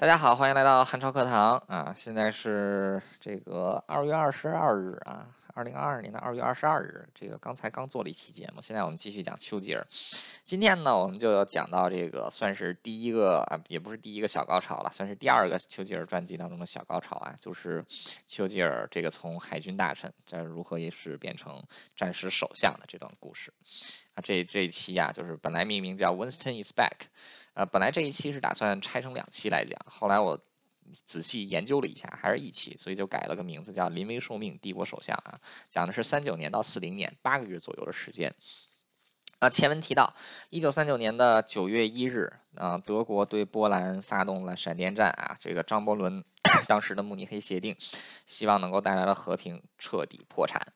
大家好，欢迎来到汉朝课堂啊！现在是这个二月二十二日啊，二零二二年的二月二十二日。这个刚才刚做了一期节目，现在我们继续讲丘吉尔。今天呢，我们就要讲到这个算是第一个啊，也不是第一个小高潮了，算是第二个丘吉尔传记当中的小高潮啊，就是丘吉尔这个从海军大臣在如何也是变成战时首相的这段故事啊。这这一期呀，就是本来命名叫 Winston is back。呃，本来这一期是打算拆成两期来讲，后来我仔细研究了一下，还是一期，所以就改了个名字，叫“临危受命，帝国首相”啊，讲的是三九年到四零年八个月左右的时间。啊，前文提到，一九三九年的九月一日，啊，德国对波兰发动了闪电战啊，这个张伯伦 当时的慕尼黑协定，希望能够带来了和平，彻底破产。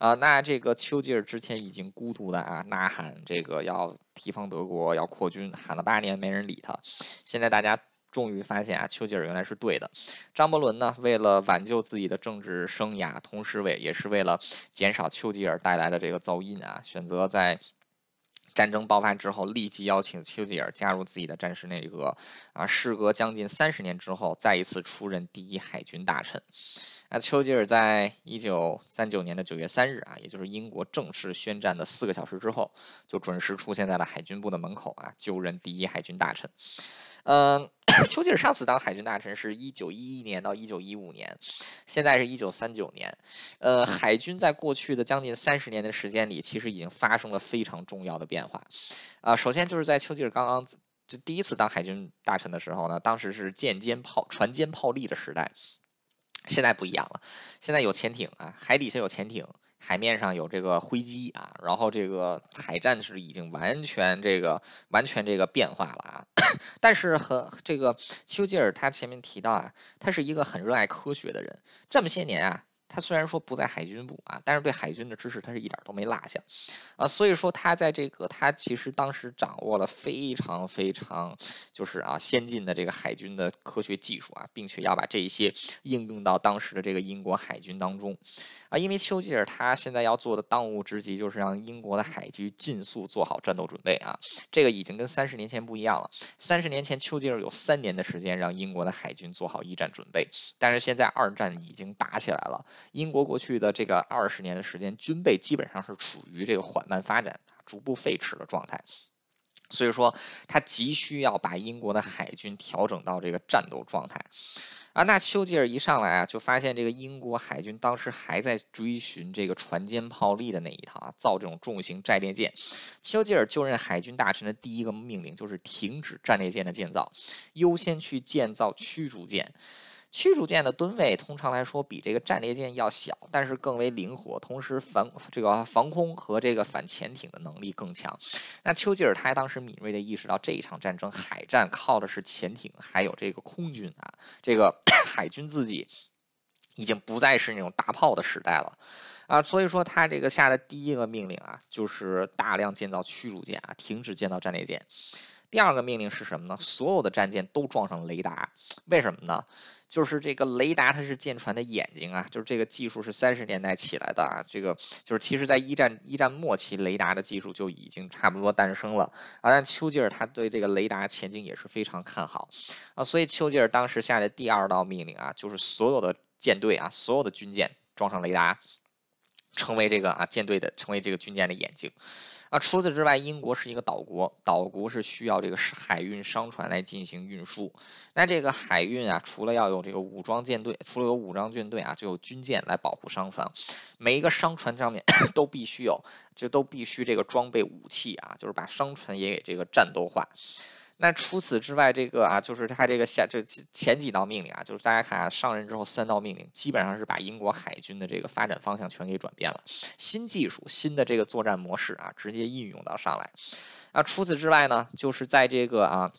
啊，那这个丘吉尔之前已经孤独的啊呐喊，这个要提防德国，要扩军，喊了八年没人理他。现在大家终于发现啊，丘吉尔原来是对的。张伯伦呢，为了挽救自己的政治生涯，同时为也是为了减少丘吉尔带来的这个噪音啊，选择在战争爆发之后立即邀请丘吉尔加入自己的战时内阁。啊，事隔将近三十年之后，再一次出任第一海军大臣。那丘吉尔在一九三九年的九月三日啊，也就是英国正式宣战的四个小时之后，就准时出现在了海军部的门口啊，就任第一海军大臣。嗯，丘吉尔上次当海军大臣是一九一一年到一九一五年，现在是一九三九年。呃，海军在过去的将近三十年的时间里，其实已经发生了非常重要的变化。啊，首先就是在丘吉尔刚刚就第一次当海军大臣的时候呢，当时是舰坚炮船坚炮利的时代。现在不一样了，现在有潜艇啊，海底下有潜艇，海面上有这个灰机啊，然后这个海战是已经完全这个完全这个变化了啊。但是和这个丘吉尔他前面提到啊，他是一个很热爱科学的人，这么些年啊。他虽然说不在海军部啊，但是对海军的知识他是一点都没落下，啊，所以说他在这个他其实当时掌握了非常非常就是啊先进的这个海军的科学技术啊，并且要把这一些应用到当时的这个英国海军当中，啊，因为丘吉尔他现在要做的当务之急就是让英国的海军尽速做好战斗准备啊，这个已经跟三十年前不一样了，三十年前丘吉尔有三年的时间让英国的海军做好一战准备，但是现在二战已经打起来了。英国过去的这个二十年的时间，军备基本上是处于这个缓慢发展、逐步废弛的状态，所以说他急需要把英国的海军调整到这个战斗状态啊。那丘吉尔一上来啊，就发现这个英国海军当时还在追寻这个船坚炮利的那一套啊，造这种重型战列舰。丘吉尔就任海军大臣的第一个命令就是停止战列舰的建造，优先去建造驱逐舰。驱逐舰的吨位通常来说比这个战列舰要小，但是更为灵活，同时防这个防空和这个反潜艇的能力更强。那丘吉尔他当时敏锐地意识到，这一场战争海战靠的是潜艇，还有这个空军啊，这个 海军自己已经不再是那种大炮的时代了啊，所以说他这个下的第一个命令啊，就是大量建造驱逐舰啊，停止建造战列舰。第二个命令是什么呢？所有的战舰都装上雷达，为什么呢？就是这个雷达它是舰船的眼睛啊，就是这个技术是三十年代起来的啊，这个就是其实在一战一战末期，雷达的技术就已经差不多诞生了啊。但丘吉尔他对这个雷达前景也是非常看好啊，所以丘吉尔当时下的第二道命令啊，就是所有的舰队啊，所有的军舰装上雷达，成为这个啊舰队的，成为这个军舰的眼睛。啊，除此之外，英国是一个岛国，岛国是需要这个海运商船来进行运输。那这个海运啊，除了要有这个武装舰队，除了有武装舰队啊，就有军舰来保护商船。每一个商船上面 都必须有，就都必须这个装备武器啊，就是把商船也给这个战斗化。那除此之外，这个啊，就是他这个下这前几道命令啊，就是大家看啊，上任之后三道命令，基本上是把英国海军的这个发展方向全给转变了，新技术、新的这个作战模式啊，直接应用到上来。那，除此之外呢，就是在这个啊。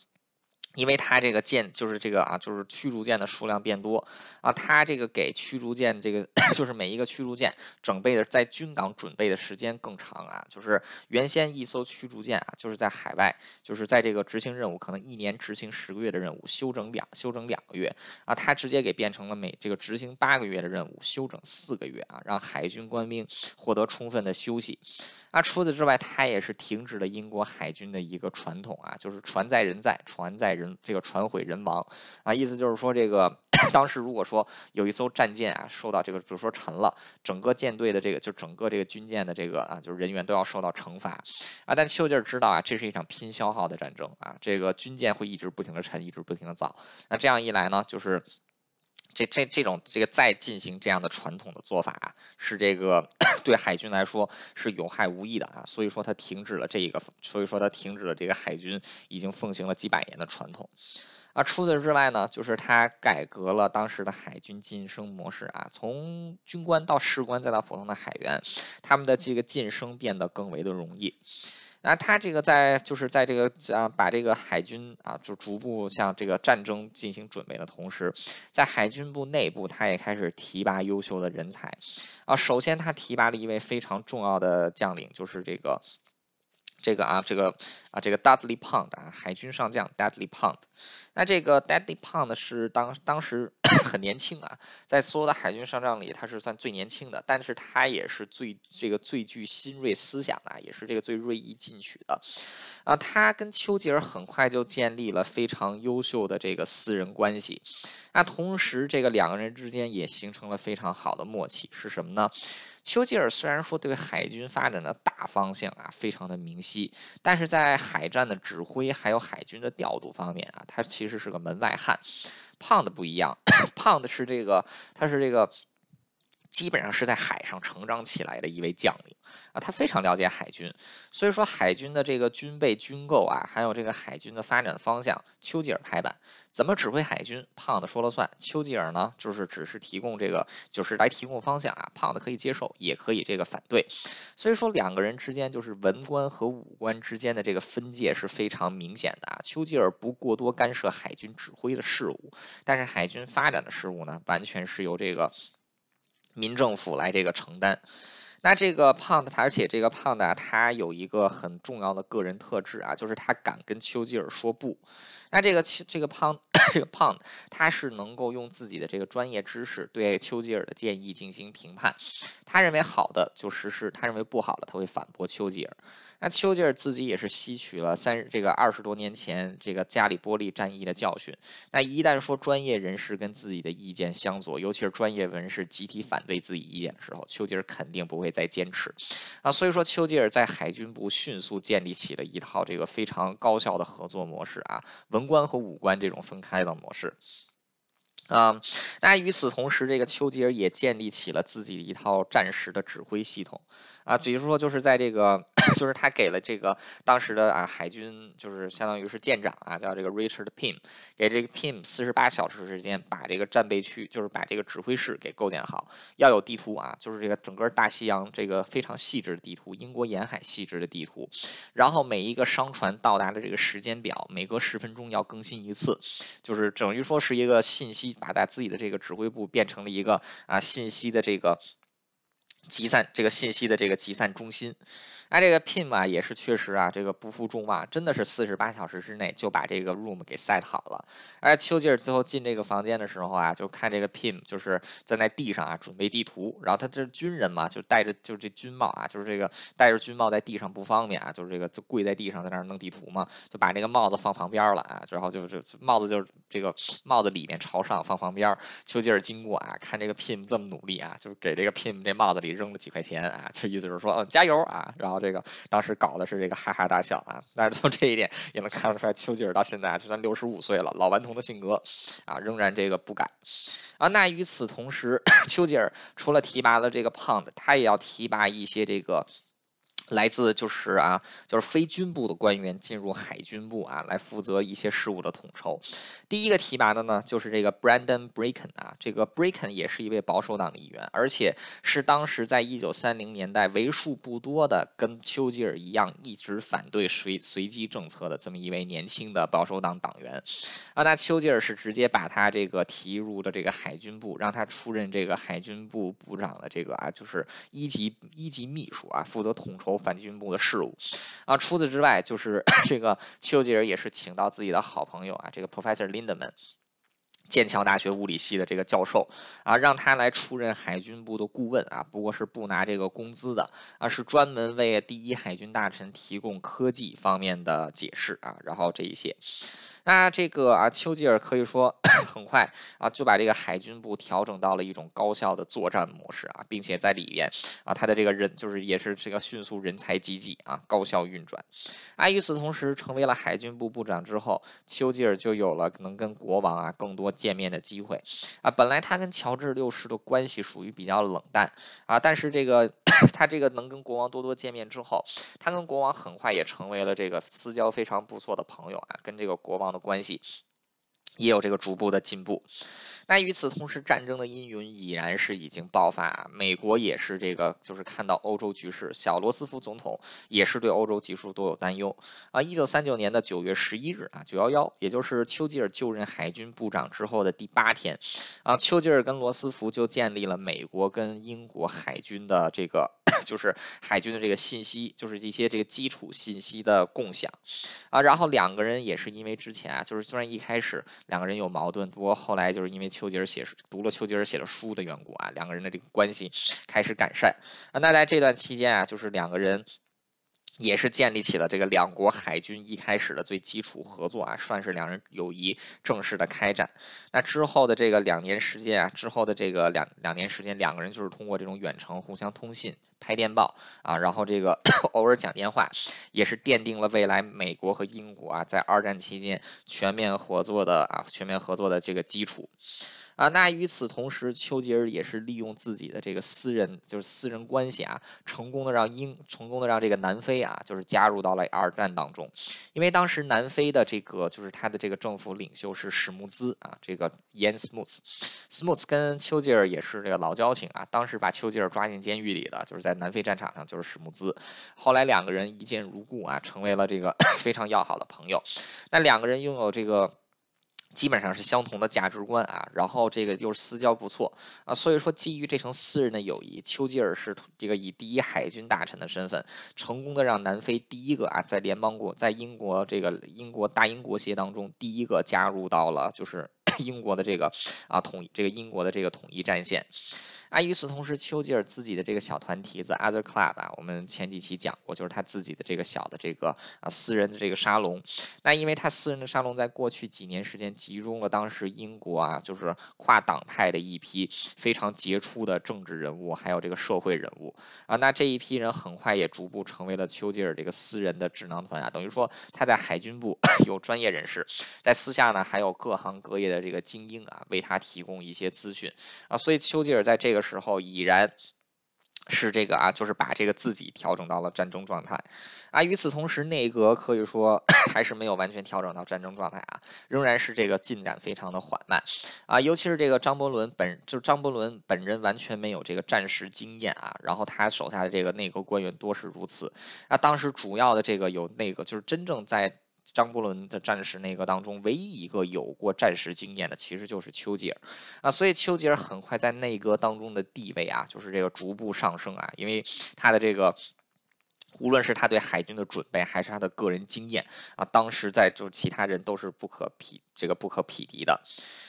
因为它这个舰就是这个啊，就是驱逐舰的数量变多啊，它这个给驱逐舰这个 就是每一个驱逐舰准备的在军港准备的时间更长啊，就是原先一艘驱逐舰啊，就是在海外，就是在这个执行任务可能一年执行十个月的任务，休整两休整两个月啊，它直接给变成了每这个执行八个月的任务，休整四个月啊，让海军官兵获得充分的休息。啊，除此之外，他也是停止了英国海军的一个传统啊，就是船在人在，船在人这个船毁人亡啊，意思就是说这个当时如果说有一艘战舰啊受到这个比如说沉了，整个舰队的这个就整个这个军舰的这个啊就是人员都要受到惩罚啊，但丘吉尔知道啊这是一场拼消耗的战争啊，这个军舰会一直不停的沉，一直不停的造，那这样一来呢，就是。这这这种这个再进行这样的传统的做法啊，是这个 对海军来说是有害无益的啊，所以说他停止了这一个，所以说他停止了这个海军已经奉行了几百年的传统啊。除此之外呢，就是他改革了当时的海军晋升模式啊，从军官到士官再到普通的海员，他们的这个晋升变得更为的容易。那他这个在就是在这个啊，把这个海军啊，就逐步向这个战争进行准备的同时，在海军部内部，他也开始提拔优秀的人才啊。首先，他提拔了一位非常重要的将领，就是这个。这个啊，这个啊，这个 Dudley Pond 啊，海军上将 Dudley Pond。那这个 Dudley Pond 是当当时 很年轻啊，在所有的海军上将里，他是算最年轻的，但是他也是最这个最具新锐思想的，也是这个最锐意进取的。啊，他跟丘吉尔很快就建立了非常优秀的这个私人关系。那同时，这个两个人之间也形成了非常好的默契，是什么呢？丘吉尔虽然说对海军发展的大方向啊非常的明晰，但是在海战的指挥还有海军的调度方面啊，他其实是个门外汉。胖的不一样，胖的是这个，他是这个。基本上是在海上成长起来的一位将领啊，他非常了解海军，所以说海军的这个军备军购啊，还有这个海军的发展方向，丘吉尔拍板，怎么指挥海军，胖子说了算。丘吉尔呢，就是只是提供这个，就是来提供方向啊，胖子可以接受，也可以这个反对。所以说两个人之间就是文官和武官之间的这个分界是非常明显的啊。丘吉尔不过多干涉海军指挥的事务，但是海军发展的事务呢，完全是由这个。民政府来这个承担，那这个胖的，而且这个胖的他有一个很重要的个人特质啊，就是他敢跟丘吉尔说不。那这个这个胖这个胖的，他是能够用自己的这个专业知识对丘吉尔的建议进行评判，他认为好的就实施，他认为不好的他会反驳丘吉尔。那丘吉尔自己也是吸取了三这个二十多年前这个加里波利战役的教训。那一旦说专业人士跟自己的意见相左，尤其是专业人士集体反对自己意见的时候，丘吉尔肯定不会再坚持啊。所以说，丘吉尔在海军部迅速建立起了一套这个非常高效的合作模式啊，文官和武官这种分开的模式。啊，那与此同时，这个丘吉尔也建立起了自己的一套战时的指挥系统。啊，比如说，就是在这个，就是他给了这个当时的啊海军，就是相当于是舰长啊，叫这个 Richard Pym，给这个 Pym 四十八小时时间把这个战备区，就是把这个指挥室给构建好，要有地图啊，就是这个整个大西洋这个非常细致的地图，英国沿海细致的地图，然后每一个商船到达的这个时间表，每隔十分钟要更新一次，就是等于说是一个信息，把他自己的这个指挥部变成了一个啊信息的这个。集散这个信息的这个集散中心。那这个 Pim 啊，也是确实啊，这个不负众望，真的是四十八小时之内就把这个 room 给 set 好了。而丘吉尔最后进这个房间的时候啊，就看这个 Pim 就是在那地上啊准备地图，然后他这是军人嘛，就戴着就这军帽啊，就是这个戴着军帽在地上不方便啊，就是这个就跪在地上在那儿弄地图嘛，就把这个帽子放旁边了啊，然后就就帽子就这个帽子里面朝上放旁边。丘吉尔经过啊，看这个 Pim 这么努力啊，就是给这个 Pim 这帽子里扔了几块钱啊，就意思就是说，嗯，加油啊，然后。这个当时搞的是这个哈哈大笑啊，但是从这一点也能看得出来，丘吉尔到现在就算六十五岁了，老顽童的性格啊，仍然这个不改啊。那与此同时，丘吉尔除了提拔了这个胖子，他也要提拔一些这个。来自就是啊，就是非军部的官员进入海军部啊，来负责一些事务的统筹。第一个提拔的呢，就是这个 Brandon Bracken 啊，这个 Bracken 也是一位保守党的议员，而且是当时在一九三零年代为数不多的跟丘吉尔一样一直反对随随机政策的这么一位年轻的保守党党员啊。那丘吉尔是直接把他这个提入的这个海军部，让他出任这个海军部部长的这个啊，就是一级一级秘书啊，负责统筹。反军部的事务啊，除此之外，就是 这个丘吉尔也是请到自己的好朋友啊，这个 Professor Lindeman。剑桥大学物理系的这个教授啊，让他来出任海军部的顾问啊，不过是不拿这个工资的啊，是专门为第一海军大臣提供科技方面的解释啊，然后这一些。那这个啊，丘吉尔可以说 很快啊就把这个海军部调整到了一种高效的作战模式啊，并且在里边啊，他的这个人就是也是这个迅速人才济济啊，高效运转。啊，与此同时，成为了海军部部长之后，丘吉尔就有了能跟国王啊更多见面的机会啊。本来他跟乔治六世的关系属于比较冷淡啊，但是这个 他这个能跟国王多多见面之后，他跟国王很快也成为了这个私交非常不错的朋友啊，跟这个国王。的关系也有这个逐步的进步。那与此同时，战争的阴云已然是已经爆发。美国也是这个，就是看到欧洲局势，小罗斯福总统也是对欧洲局势都有担忧啊。一九三九年的九月十一日啊，九幺幺，也就是丘吉尔就任海军部长之后的第八天啊，丘吉尔跟罗斯福就建立了美国跟英国海军的这个。就是海军的这个信息，就是一些这个基础信息的共享啊，然后两个人也是因为之前啊，就是虽然一开始两个人有矛盾，不过后来就是因为丘吉尔写读了丘吉尔写的书的缘故啊，两个人的这个关系开始改善啊。那在这段期间啊，就是两个人。也是建立起了这个两国海军一开始的最基础合作啊，算是两人友谊正式的开展。那之后的这个两年时间啊，之后的这个两两年时间，两个人就是通过这种远程互相通信、拍电报啊，然后这个 偶尔讲电话，也是奠定了未来美国和英国啊在二战期间全面合作的啊全面合作的这个基础。啊，那与此同时，丘吉尔也是利用自己的这个私人，就是私人关系啊，成功的让英，成功的让这个南非啊，就是加入到了二战当中。因为当时南非的这个，就是他的这个政府领袖是史穆兹啊，这个 Ian Smuts，Smuts 跟丘吉尔也是这个老交情啊。当时把丘吉尔抓进监狱里的，就是在南非战场上，就是史穆兹。后来两个人一见如故啊，成为了这个 非常要好的朋友。那两个人拥有这个。基本上是相同的价值观啊，然后这个又是私交不错啊，所以说基于这层私人的友谊，丘吉尔是这个以第一海军大臣的身份，成功的让南非第一个啊，在联邦国，在英国这个英国大英国协当中，第一个加入到了就是 英国的这个啊统这个英国的这个统一战线。啊，与此同时，丘吉尔自己的这个小团体 The Other Club 啊，我们前几期讲过，就是他自己的这个小的这个啊私人的这个沙龙。那因为他私人的沙龙在过去几年时间集中了当时英国啊，就是跨党派的一批非常杰出的政治人物，还有这个社会人物啊。那这一批人很快也逐步成为了丘吉尔这个私人的智囊团啊，等于说他在海军部 有专业人士，在私下呢还有各行各业的这个精英啊，为他提供一些资讯啊。所以丘吉尔在这个。时候已然是这个啊，就是把这个自己调整到了战争状态啊。与此同时，内阁可以说 还是没有完全调整到战争状态啊，仍然是这个进展非常的缓慢啊。尤其是这个张伯伦本，就张伯伦本人完全没有这个战时经验啊。然后他手下的这个内阁官员多是如此啊。当时主要的这个有那个，就是真正在。张伯伦的战时内阁当中，唯一一个有过战时经验的，其实就是丘吉尔啊。所以丘吉尔很快在内阁当中的地位啊，就是这个逐步上升啊。因为他的这个，无论是他对海军的准备，还是他的个人经验啊，当时在就其他人都是不可匹这个不可匹敌的。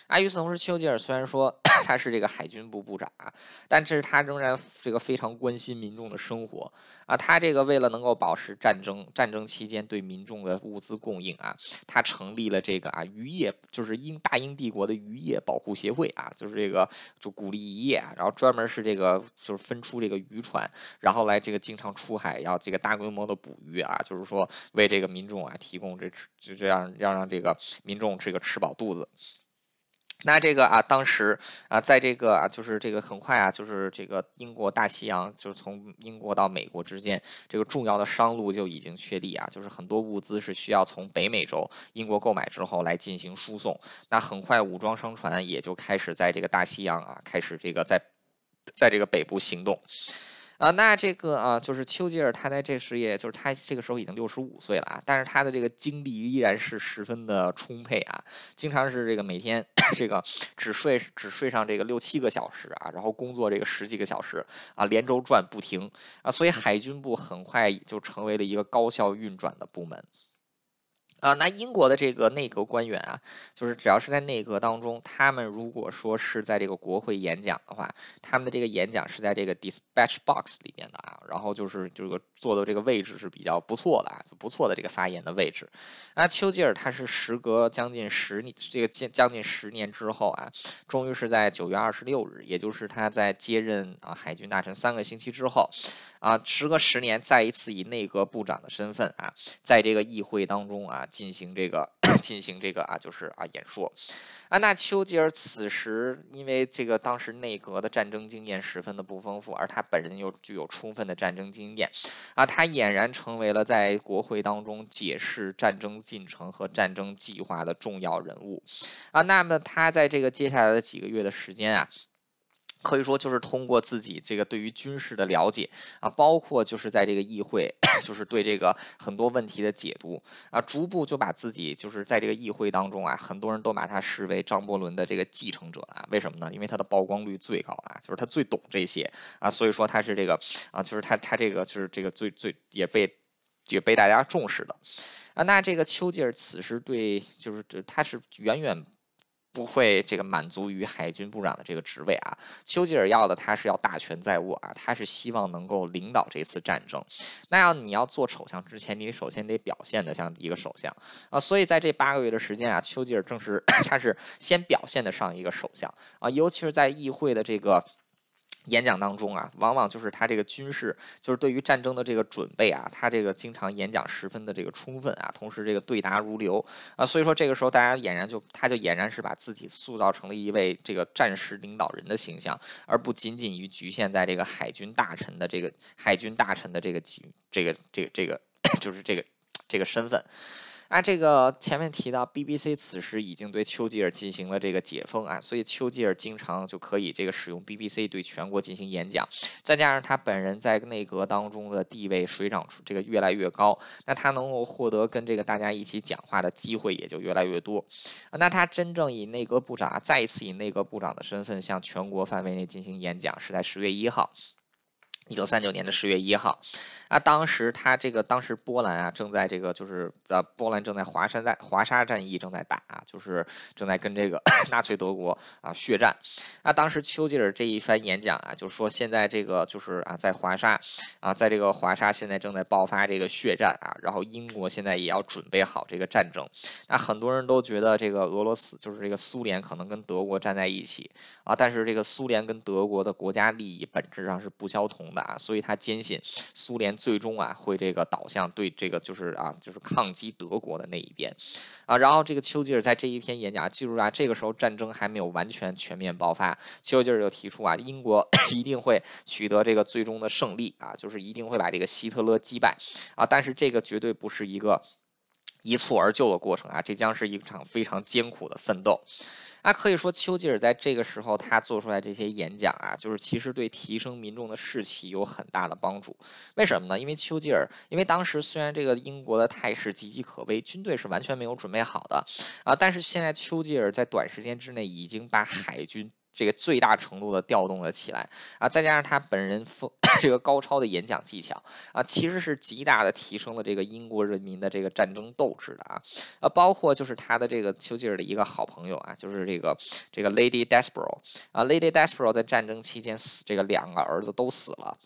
啊，与此同时，丘吉尔虽然说 他是这个海军部部长啊，但是他仍然这个非常关心民众的生活啊。他这个为了能够保持战争战争期间对民众的物资供应啊，他成立了这个啊渔业，就是英大英帝国的渔业保护协会啊，就是这个就鼓励渔业，然后专门是这个就是分出这个渔船，然后来这个经常出海要这个大规模的捕鱼啊，就是说为这个民众啊提供这就这样要让这个民众这个吃饱肚子。那这个啊，当时啊，在这个啊，就是这个很快啊，就是这个英国大西洋，就是从英国到美国之间，这个重要的商路就已经确立啊，就是很多物资是需要从北美洲英国购买之后来进行输送。那很快武装商船也就开始在这个大西洋啊，开始这个在在这个北部行动。啊，那这个啊，就是丘吉尔，他在这时也，就是他这个时候已经六十五岁了啊，但是他的这个精力依然是十分的充沛啊，经常是这个每天这个只睡只睡上这个六七个小时啊，然后工作这个十几个小时啊，连轴转不停啊，所以海军部很快就成为了一个高效运转的部门。啊，那英国的这个内阁官员啊，就是只要是在内阁当中，他们如果说是在这个国会演讲的话，他们的这个演讲是在这个 dispatch box 里面的啊，然后就是这个坐的这个位置是比较不错的啊，不错的这个发言的位置。那丘吉尔他是时隔将近十年，这个将将近十年之后啊，终于是在九月二十六日，也就是他在接任啊海军大臣三个星期之后。啊，时隔十年，再一次以内阁部长的身份啊，在这个议会当中啊，进行这个 进行这个啊，就是啊演说。啊，那丘吉尔此时因为这个当时内阁的战争经验十分的不丰富，而他本人又具有充分的战争经验，啊，他俨然成为了在国会当中解释战争进程和战争计划的重要人物。啊，那么他在这个接下来的几个月的时间啊。可以说就是通过自己这个对于军事的了解啊，包括就是在这个议会，就是对这个很多问题的解读啊，逐步就把自己就是在这个议会当中啊，很多人都把他视为张伯伦的这个继承者啊。为什么呢？因为他的曝光率最高啊，就是他最懂这些啊，所以说他是这个啊，就是他他这个就是这个最最也被也被大家重视的啊。那这个丘吉尔此时对就是这他是远远。不会这个满足于海军部长的这个职位啊，丘吉尔要的他是要大权在握啊，他是希望能够领导这次战争。那要你要做首相之前，你首先得表现的像一个首相啊，所以在这八个月的时间啊，丘吉尔正是 他是先表现的上一个首相啊，尤其是在议会的这个。演讲当中啊，往往就是他这个军事，就是对于战争的这个准备啊，他这个经常演讲十分的这个充分啊，同时这个对答如流啊，所以说这个时候大家俨然就他就俨然是把自己塑造成了一位这个战时领导人的形象，而不仅仅于局限在这个海军大臣的这个海军大臣的这个这个这个这个 就是这个这个身份。那这个前面提到，BBC 此时已经对丘吉尔进行了这个解封啊，所以丘吉尔经常就可以这个使用 BBC 对全国进行演讲，再加上他本人在内阁当中的地位水涨这个越来越高，那他能够获得跟这个大家一起讲话的机会也就越来越多。那他真正以内阁部长再一次以内阁部长的身份向全国范围内进行演讲，是在十月一号，一九三九年的十月一号。啊，当时他这个当时波兰啊，正在这个就是呃，波兰正在华沙战华沙战役正在打啊，就是正在跟这个 纳粹德国啊血战。啊，当时丘吉尔这一番演讲啊，就说现在这个就是啊，在华沙啊，在这个华沙现在正在爆发这个血战啊，然后英国现在也要准备好这个战争。那很多人都觉得这个俄罗斯就是这个苏联可能跟德国站在一起啊，但是这个苏联跟德国的国家利益本质上是不相同的啊，所以他坚信苏联。最终啊，会这个导向对这个就是啊，就是抗击德国的那一边，啊，然后这个丘吉尔在这一篇演讲，记住啊，这个时候战争还没有完全全面爆发，丘吉尔就提出啊，英国 一定会取得这个最终的胜利啊，就是一定会把这个希特勒击败啊，但是这个绝对不是一个一蹴而就的过程啊，这将是一场非常艰苦的奋斗。那可以说，丘吉尔在这个时候他做出来这些演讲啊，就是其实对提升民众的士气有很大的帮助。为什么呢？因为丘吉尔，因为当时虽然这个英国的态势岌岌可危，军队是完全没有准备好的啊，但是现在丘吉尔在短时间之内已经把海军。这个最大程度的调动了起来。啊，再加上他本人风 这个高超的演讲技巧。啊，其实是极大的提升了这个英国人民的这个战争斗志的啊，啊，包括就是他的这个丘吉尔的一个好朋友啊，就是这个这个 Lady Desborough 啊，Lady Desborough 在战争期间死，这个两个儿子都死了。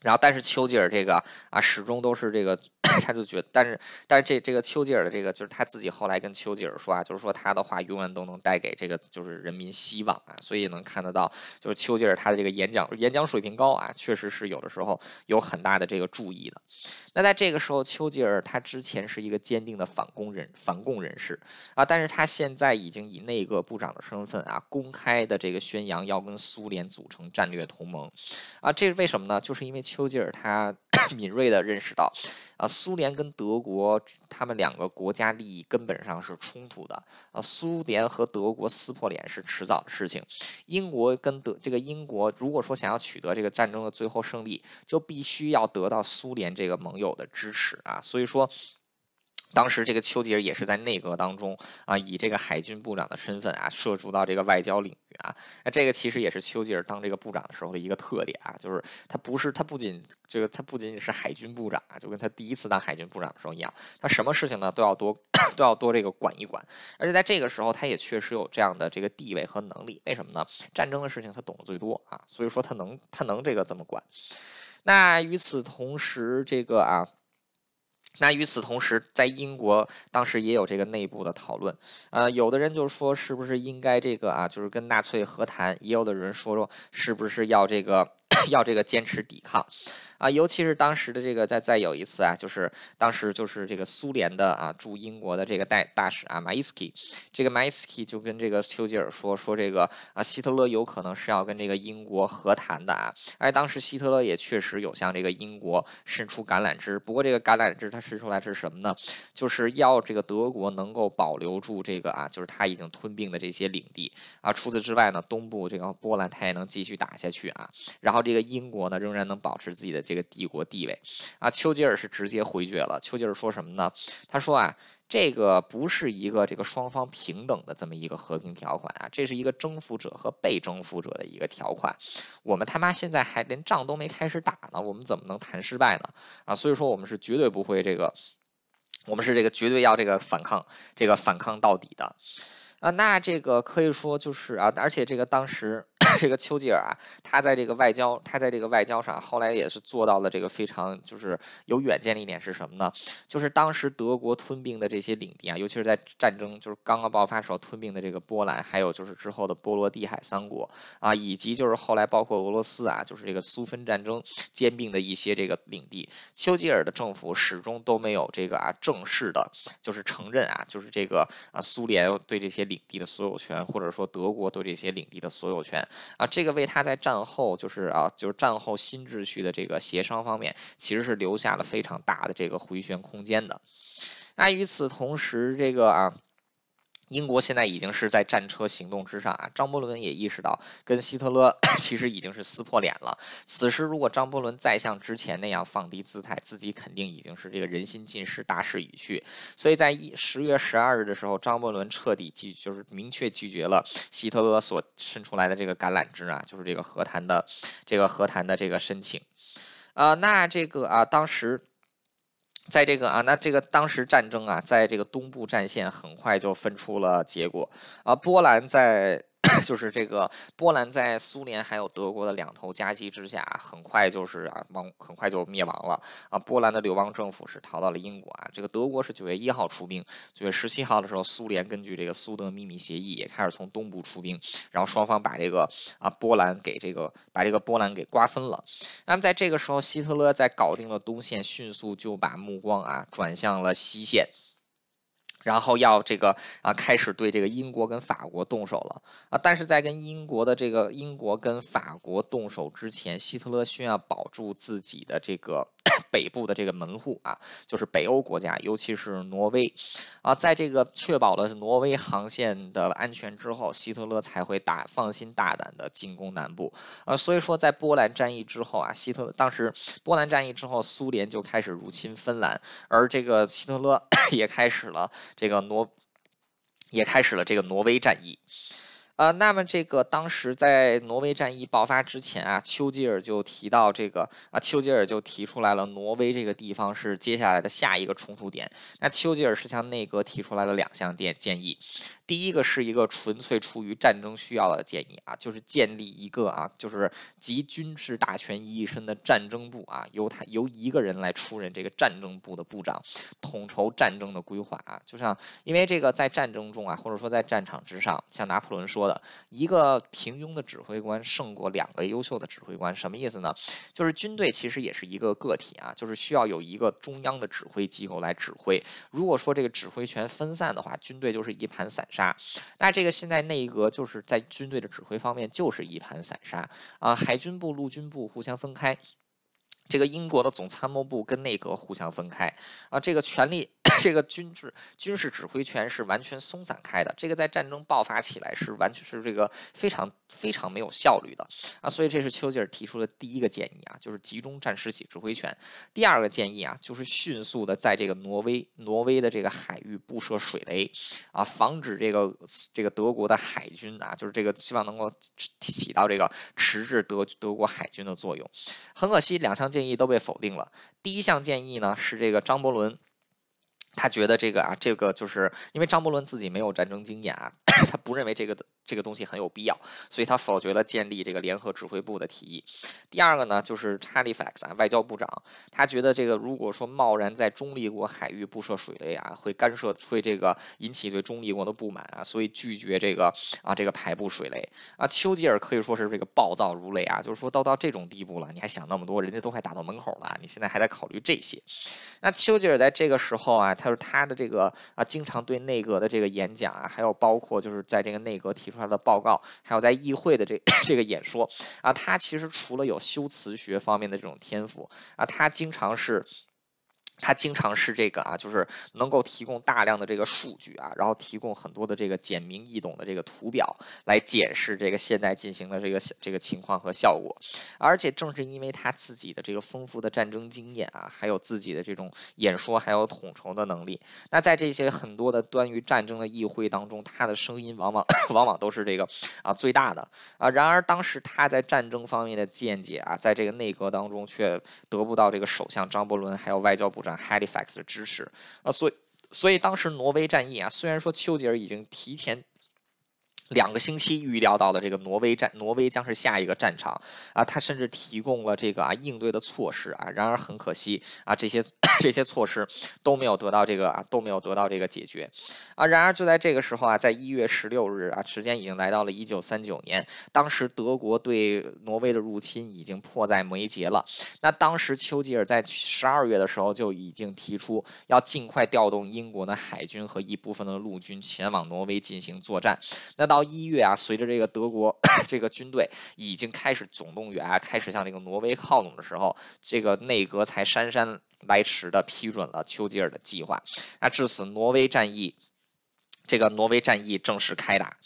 然后，但是丘吉尔这个啊，始终都是这个，他就觉得，但是，但是这这个丘吉尔的这个，就是他自己后来跟丘吉尔说啊，就是说他的话永远都能带给这个就是人民希望啊，所以能看得到，就是丘吉尔他的这个演讲演讲水平高啊，确实是有的时候有很大的这个注意的。那在这个时候，丘吉尔他之前是一个坚定的反共人反共人士啊，但是他现在已经以内阁部长的身份啊，公开的这个宣扬要跟苏联组成战略同盟啊，这是为什么呢？就是因为丘吉尔他 敏锐的认识到啊，苏联跟德国他们两个国家利益根本上是冲突的啊，苏联和德国撕破脸是迟早的事情，英国跟德这个英国如果说想要取得这个战争的最后胜利，就必须要得到苏联这个盟友。的支持啊，所以说，当时这个丘吉尔也是在内阁当中啊，以这个海军部长的身份啊，涉足到这个外交领域啊。那这个其实也是丘吉尔当这个部长的时候的一个特点啊，就是他不是他不仅这个他不仅仅是海军部长啊，就跟他第一次当海军部长的时候一样，他什么事情呢都要多 都要多这个管一管。而且在这个时候，他也确实有这样的这个地位和能力。为什么呢？战争的事情他懂得最多啊，所以说他能他能这个这么管。那与此同时，这个啊。那与此同时，在英国当时也有这个内部的讨论，呃，有的人就说是不是应该这个啊，就是跟纳粹和谈；也有的人说说是不是要这个 要这个坚持抵抗。啊，尤其是当时的这个，再再有一次啊，就是当时就是这个苏联的啊驻英国的这个代大使啊马伊斯基，这个马伊斯基就跟这个丘吉尔说说这个啊希特勒有可能是要跟这个英国和谈的啊，而当时希特勒也确实有向这个英国伸出橄榄枝，不过这个橄榄枝他伸出来是什么呢？就是要这个德国能够保留住这个啊，就是他已经吞并的这些领地啊，除此之外呢，东部这个波兰他也能继续打下去啊，然后这个英国呢仍然能保持自己的。这个帝国地位啊，丘吉尔是直接回绝了。丘吉尔说什么呢？他说啊，这个不是一个这个双方平等的这么一个和平条款啊，这是一个征服者和被征服者的一个条款。我们他妈现在还连仗都没开始打呢，我们怎么能谈失败呢？啊，所以说我们是绝对不会这个，我们是这个绝对要这个反抗，这个反抗到底的。啊，那这个可以说就是啊，而且这个当时。这个丘吉尔啊，他在这个外交，他在这个外交上，后来也是做到了这个非常就是有远见的一点是什么呢？就是当时德国吞并的这些领地啊，尤其是在战争就是刚刚爆发时候吞并的这个波兰，还有就是之后的波罗的海三国啊，以及就是后来包括俄罗斯啊，就是这个苏芬战争兼并的一些这个领地，丘吉尔的政府始终都没有这个啊正式的，就是承认啊，就是这个啊苏联对这些领地的所有权，或者说德国对这些领地的所有权。啊，这个为他在战后就是啊，就是战后新秩序的这个协商方面，其实是留下了非常大的这个回旋空间的。那与此同时，这个啊。英国现在已经是在战车行动之上啊！张伯伦也意识到，跟希特勒 其实已经是撕破脸了。此时，如果张伯伦再像之前那样放低姿态，自己肯定已经是这个人心尽失、大势已去。所以在一十月十二日的时候，张伯伦彻底拒，就是明确拒绝了希特勒所伸出来的这个橄榄枝啊，就是这个和谈的这个和谈的这个申请。啊，那这个啊，当时。在这个啊，那这个当时战争啊，在这个东部战线很快就分出了结果啊，波兰在。就是这个波兰在苏联还有德国的两头夹击之下，很快就是啊亡，很快就灭亡了啊。波兰的流亡政府是逃到了英国啊。这个德国是九月一号出兵，九月十七号的时候，苏联根据这个苏德秘密协议也开始从东部出兵，然后双方把这个啊波兰给这个把这个波兰给瓜分了。那么在这个时候，希特勒在搞定了东线，迅速就把目光啊转向了西线。然后要这个啊，开始对这个英国跟法国动手了啊！但是在跟英国的这个英国跟法国动手之前，希特勒需要保住自己的这个。北部的这个门户啊，就是北欧国家，尤其是挪威啊，在这个确保了挪威航线的安全之后，希特勒才会大放心大胆的进攻南部啊。所以说，在波兰战役之后啊，希特当时波兰战役之后，苏联就开始入侵芬兰，而这个希特勒 也开始了这个挪，也开始了这个挪威战役。呃，那么这个当时在挪威战役爆发之前啊，丘吉尔就提到这个啊，丘吉尔就提出来了，挪威这个地方是接下来的下一个冲突点。那丘吉尔是向内阁提出来了两项电建议。第一个是一个纯粹出于战争需要的建议啊，就是建立一个啊，就是集军事大权于一身的战争部啊，由他由一个人来出任这个战争部的部长，统筹战争的规划啊。就像因为这个在战争中啊，或者说在战场之上，像拿破仑说的，一个平庸的指挥官胜过两个优秀的指挥官，什么意思呢？就是军队其实也是一个个体啊，就是需要有一个中央的指挥机构来指挥。如果说这个指挥权分散的话，军队就是一盘散沙。杀，那这个现在内阁就是在军队的指挥方面就是一盘散沙啊，海军部、陆军部互相分开。这个英国的总参谋部跟内阁互相分开啊，这个权力，这个军事军事指挥权是完全松散开的。这个在战争爆发起来是完全是这个非常非常没有效率的啊，所以这是丘吉尔提出的第一个建议啊，就是集中战时起指挥权。第二个建议啊，就是迅速的在这个挪威挪威的这个海域布设水雷啊，防止这个这个德国的海军啊，就是这个希望能够起到这个迟滞德德国海军的作用。很可惜，两项建建议都被否定了。第一项建议呢是这个张伯伦，他觉得这个啊，这个就是因为张伯伦自己没有战争经验啊，他不认为这个。这个东西很有必要，所以他否决了建立这个联合指挥部的提议。第二个呢，就是 Halifax 啊，外交部长，他觉得这个如果说贸然在中立国海域布设水雷啊，会干涉，会这个引起对中立国的不满啊，所以拒绝这个啊这个排布水雷啊。丘吉尔可以说是这个暴躁如雷啊，就是说到到这种地步了，你还想那么多，人家都快打到门口了，你现在还在考虑这些？那丘吉尔在这个时候啊，他说他的这个啊，经常对内阁的这个演讲啊，还有包括就就是在这个内阁提出。来的报告，还有在议会的这 这个演说啊，他其实除了有修辞学方面的这种天赋啊，他经常是。他经常是这个啊，就是能够提供大量的这个数据啊，然后提供很多的这个简明易懂的这个图表来解释这个现在进行的这个这个情况和效果。而且正是因为他自己的这个丰富的战争经验啊，还有自己的这种演说还有统筹的能力，那在这些很多的关于战争的议会当中，他的声音往往 往往都是这个啊最大的啊。然而当时他在战争方面的见解啊，在这个内阁当中却得不到这个首相张伯伦还有外交部长。Halifax 的支持啊，所以所以当时挪威战役啊，虽然说丘吉尔已经提前。两个星期预料到的这个挪威战，挪威将是下一个战场啊！他甚至提供了这个啊应对的措施啊，然而很可惜啊，这些 这些措施都没有得到这个啊都没有得到这个解决啊！然而就在这个时候啊，在一月十六日啊，时间已经来到了一九三九年，当时德国对挪威的入侵已经迫在眉睫了。那当时丘吉尔在十二月的时候就已经提出要尽快调动英国的海军和一部分的陆军前往挪威进行作战。那到到一月啊，随着这个德国 这个军队已经开始总动员，开始向这个挪威靠拢的时候，这个内阁才姗姗来迟的批准了丘吉尔的计划。那至此，挪威战役这个挪威战役正式开打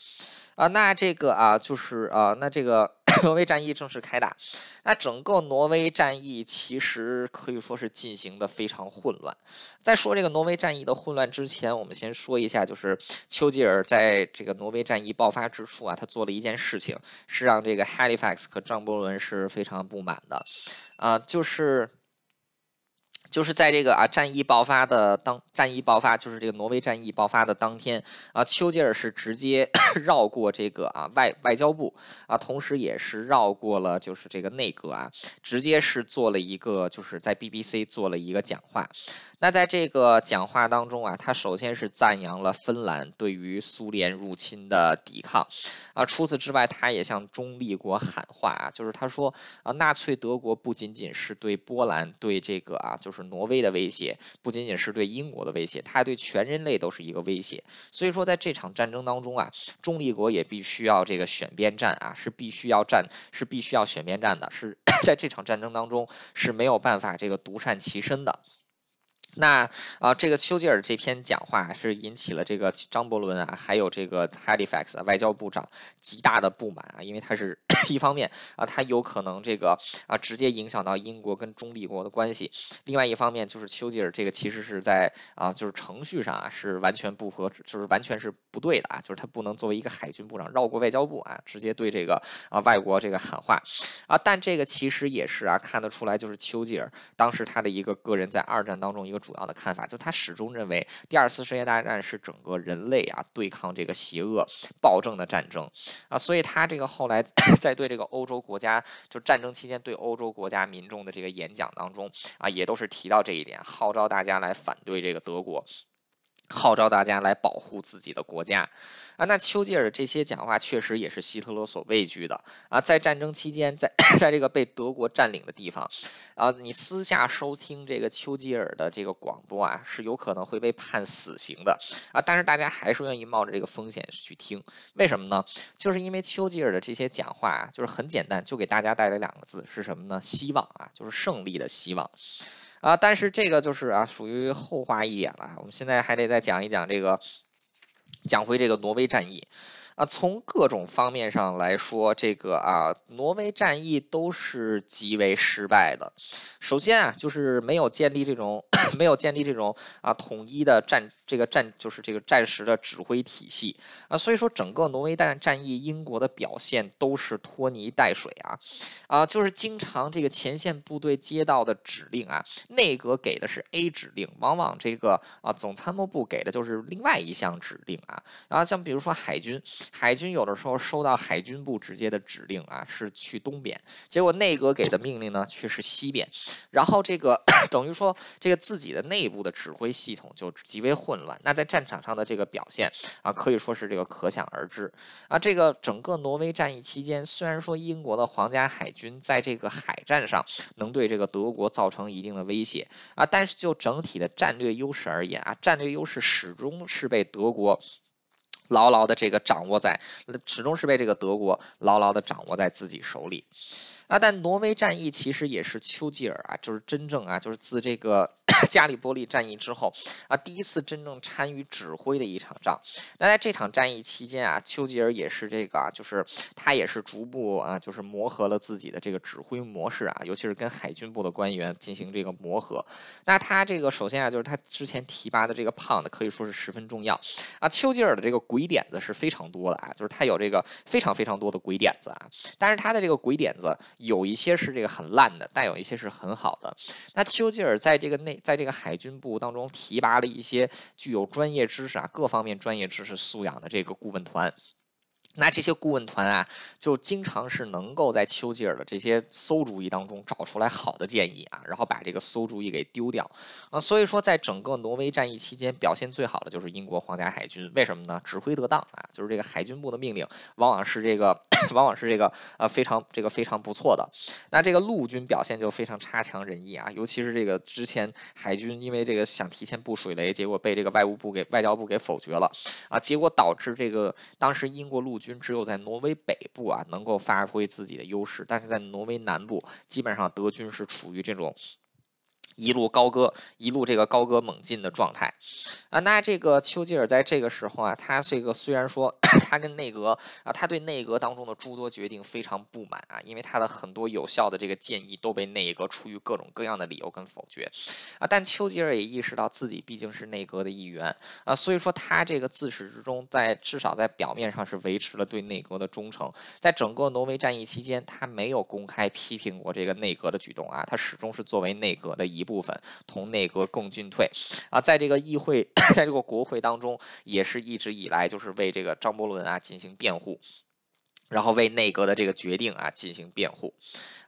啊。那这个啊，就是啊，那这个。挪威战役正式开打，那整个挪威战役其实可以说是进行的非常混乱。在说这个挪威战役的混乱之前，我们先说一下，就是丘吉尔在这个挪威战役爆发之初啊，他做了一件事情，是让这个 Halifax 和张伯伦是非常不满的，啊，就是。就是在这个啊战役爆发的当战役爆发，就是这个挪威战役爆发的当天啊，丘吉尔是直接 绕过这个啊外外交部啊，同时也是绕过了就是这个内阁啊，直接是做了一个就是在 BBC 做了一个讲话。那在这个讲话当中啊，他首先是赞扬了芬兰对于苏联入侵的抵抗啊。除此之外，他也向中立国喊话啊，就是他说啊，纳粹德国不仅仅是对波兰、对这个啊，就是挪威的威胁，不仅仅是对英国的威胁，它对全人类都是一个威胁。所以说，在这场战争当中啊，中立国也必须要这个选边站啊，是必须要站，是必须要选边站的，是 在这场战争当中是没有办法这个独善其身的。那啊，这个丘吉尔这篇讲话是引起了这个张伯伦啊，还有这个 Halifax 外交部长极大的不满啊，因为他是 一方面啊，他有可能这个啊直接影响到英国跟中立国的关系；另外一方面就是丘吉尔这个其实是在啊，就是程序上啊是完全不合，就是完全是不对的啊，就是他不能作为一个海军部长绕过外交部啊，直接对这个啊外国这个喊话啊。但这个其实也是啊看得出来，就是丘吉尔当时他的一个个人在二战当中一个。主要的看法，就他始终认为第二次世界大战是整个人类啊对抗这个邪恶暴政的战争啊，所以他这个后来 在对这个欧洲国家就战争期间对欧洲国家民众的这个演讲当中啊，也都是提到这一点，号召大家来反对这个德国。号召大家来保护自己的国家。啊，那丘吉尔这些讲话确实也是希特勒所畏惧的啊。在战争期间，在 在这个被德国占领的地方，啊，你私下收听这个丘吉尔的这个广播啊，是有可能会被判死刑的啊。但是大家还是愿意冒着这个风险去听，为什么呢？就是因为丘吉尔的这些讲话啊，就是很简单，就给大家带来两个字是什么呢？希望啊，就是胜利的希望啊。但是这个就是啊，属于后话一点了。我们现在还得再讲一讲这个。讲回这个挪威战役。啊，从各种方面上来说，这个啊，挪威战役都是极为失败的。首先啊，就是没有建立这种 没有建立这种啊统一的战这个战就是这个战时的指挥体系啊，所以说整个挪威战战役，英国的表现都是拖泥带水啊啊，就是经常这个前线部队接到的指令啊，内阁给的是 A 指令，往往这个啊总参谋部给的就是另外一项指令啊。然后像比如说海军。海军有的时候收到海军部直接的指令啊，是去东边，结果内阁给的命令呢却是西边，然后这个 等于说这个自己的内部的指挥系统就极为混乱。那在战场上的这个表现啊，可以说是这个可想而知啊。这个整个挪威战役期间，虽然说英国的皇家海军在这个海战上能对这个德国造成一定的威胁啊，但是就整体的战略优势而言啊，战略优势始终是被德国。牢牢的这个掌握在，始终是被这个德国牢牢的掌握在自己手里。啊，但挪威战役其实也是丘吉尔啊，就是真正啊，就是自这个。加里波利战役之后啊，第一次真正参与指挥的一场仗。那在这场战役期间啊，丘吉尔也是这个，就是他也是逐步啊，就是磨合了自己的这个指挥模式啊，尤其是跟海军部的官员进行这个磨合。那他这个首先啊，就是他之前提拔的这个胖子可以说是十分重要啊。丘吉尔的这个鬼点子是非常多的啊，就是他有这个非常非常多的鬼点子啊。但是他的这个鬼点子有一些是这个很烂的，但有一些是很好的。那丘吉尔在这个内在。这个海军部当中提拔了一些具有专业知识啊，各方面专业知识素养的这个顾问团。那这些顾问团啊，就经常是能够在丘吉尔的这些馊主意当中找出来好的建议啊，然后把这个馊主意给丢掉啊。所以说，在整个挪威战役期间，表现最好的就是英国皇家海军。为什么呢？指挥得当啊，就是这个海军部的命令往往是这个，往往是这个呃非常这个非常不错的。那这个陆军表现就非常差强人意啊，尤其是这个之前海军因为这个想提前布水雷，结果被这个外务部给外交部给否决了啊，结果导致这个当时英国陆。军只有在挪威北部啊能够发挥自己的优势，但是在挪威南部，基本上德军是处于这种。一路高歌，一路这个高歌猛进的状态啊！那这个丘吉尔在这个时候啊，他这个虽然说 他跟内阁啊，他对内阁当中的诸多决定非常不满啊，因为他的很多有效的这个建议都被内阁出于各种各样的理由跟否决啊。但丘吉尔也意识到自己毕竟是内阁的一员啊，所以说他这个自始至终在至少在表面上是维持了对内阁的忠诚。在整个挪威战役期间，他没有公开批评过这个内阁的举动啊，他始终是作为内阁的一。一部分同内阁共进退啊，在这个议会，在这个国会当中，也是一直以来就是为这个张伯伦啊进行辩护。然后为内阁的这个决定啊进行辩护，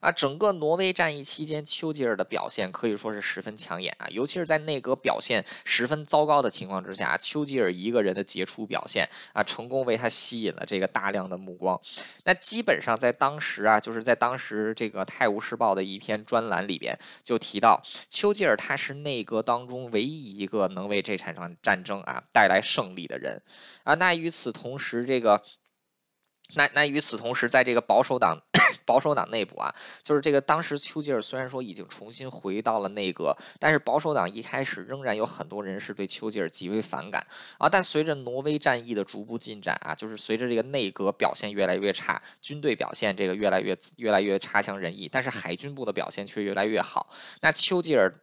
啊，整个挪威战役期间，丘吉尔的表现可以说是十分抢眼啊，尤其是在内阁表现十分糟糕的情况之下，丘吉尔一个人的杰出表现啊，成功为他吸引了这个大量的目光。那基本上在当时啊，就是在当时这个《泰晤士报》的一篇专栏里边就提到，丘吉尔他是内阁当中唯一一个能为这场战争啊带来胜利的人啊。那与此同时，这个。那那与此同时，在这个保守党 保守党内部啊，就是这个当时丘吉尔虽然说已经重新回到了内阁，但是保守党一开始仍然有很多人是对丘吉尔极为反感啊。但随着挪威战役的逐步进展啊，就是随着这个内阁表现越来越差，军队表现这个越来越越来越差强人意，但是海军部的表现却越来越好。那丘吉尔。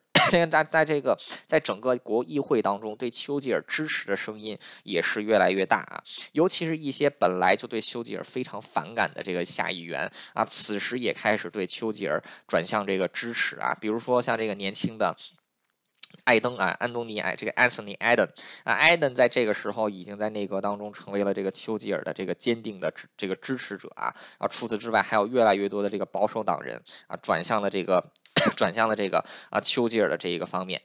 在在这个在整个国议会当中，对丘吉尔支持的声音也是越来越大啊，尤其是一些本来就对丘吉尔非常反感的这个下议员啊，此时也开始对丘吉尔转向这个支持啊，比如说像这个年轻的。艾登啊，安东尼艾这个 Anthony Eden 啊，Eden 在这个时候已经在内阁当中成为了这个丘吉尔的这个坚定的这个支持者啊。啊，除此之外，还有越来越多的这个保守党人啊，转向了这个 转向了这个啊丘吉尔的这一个方面。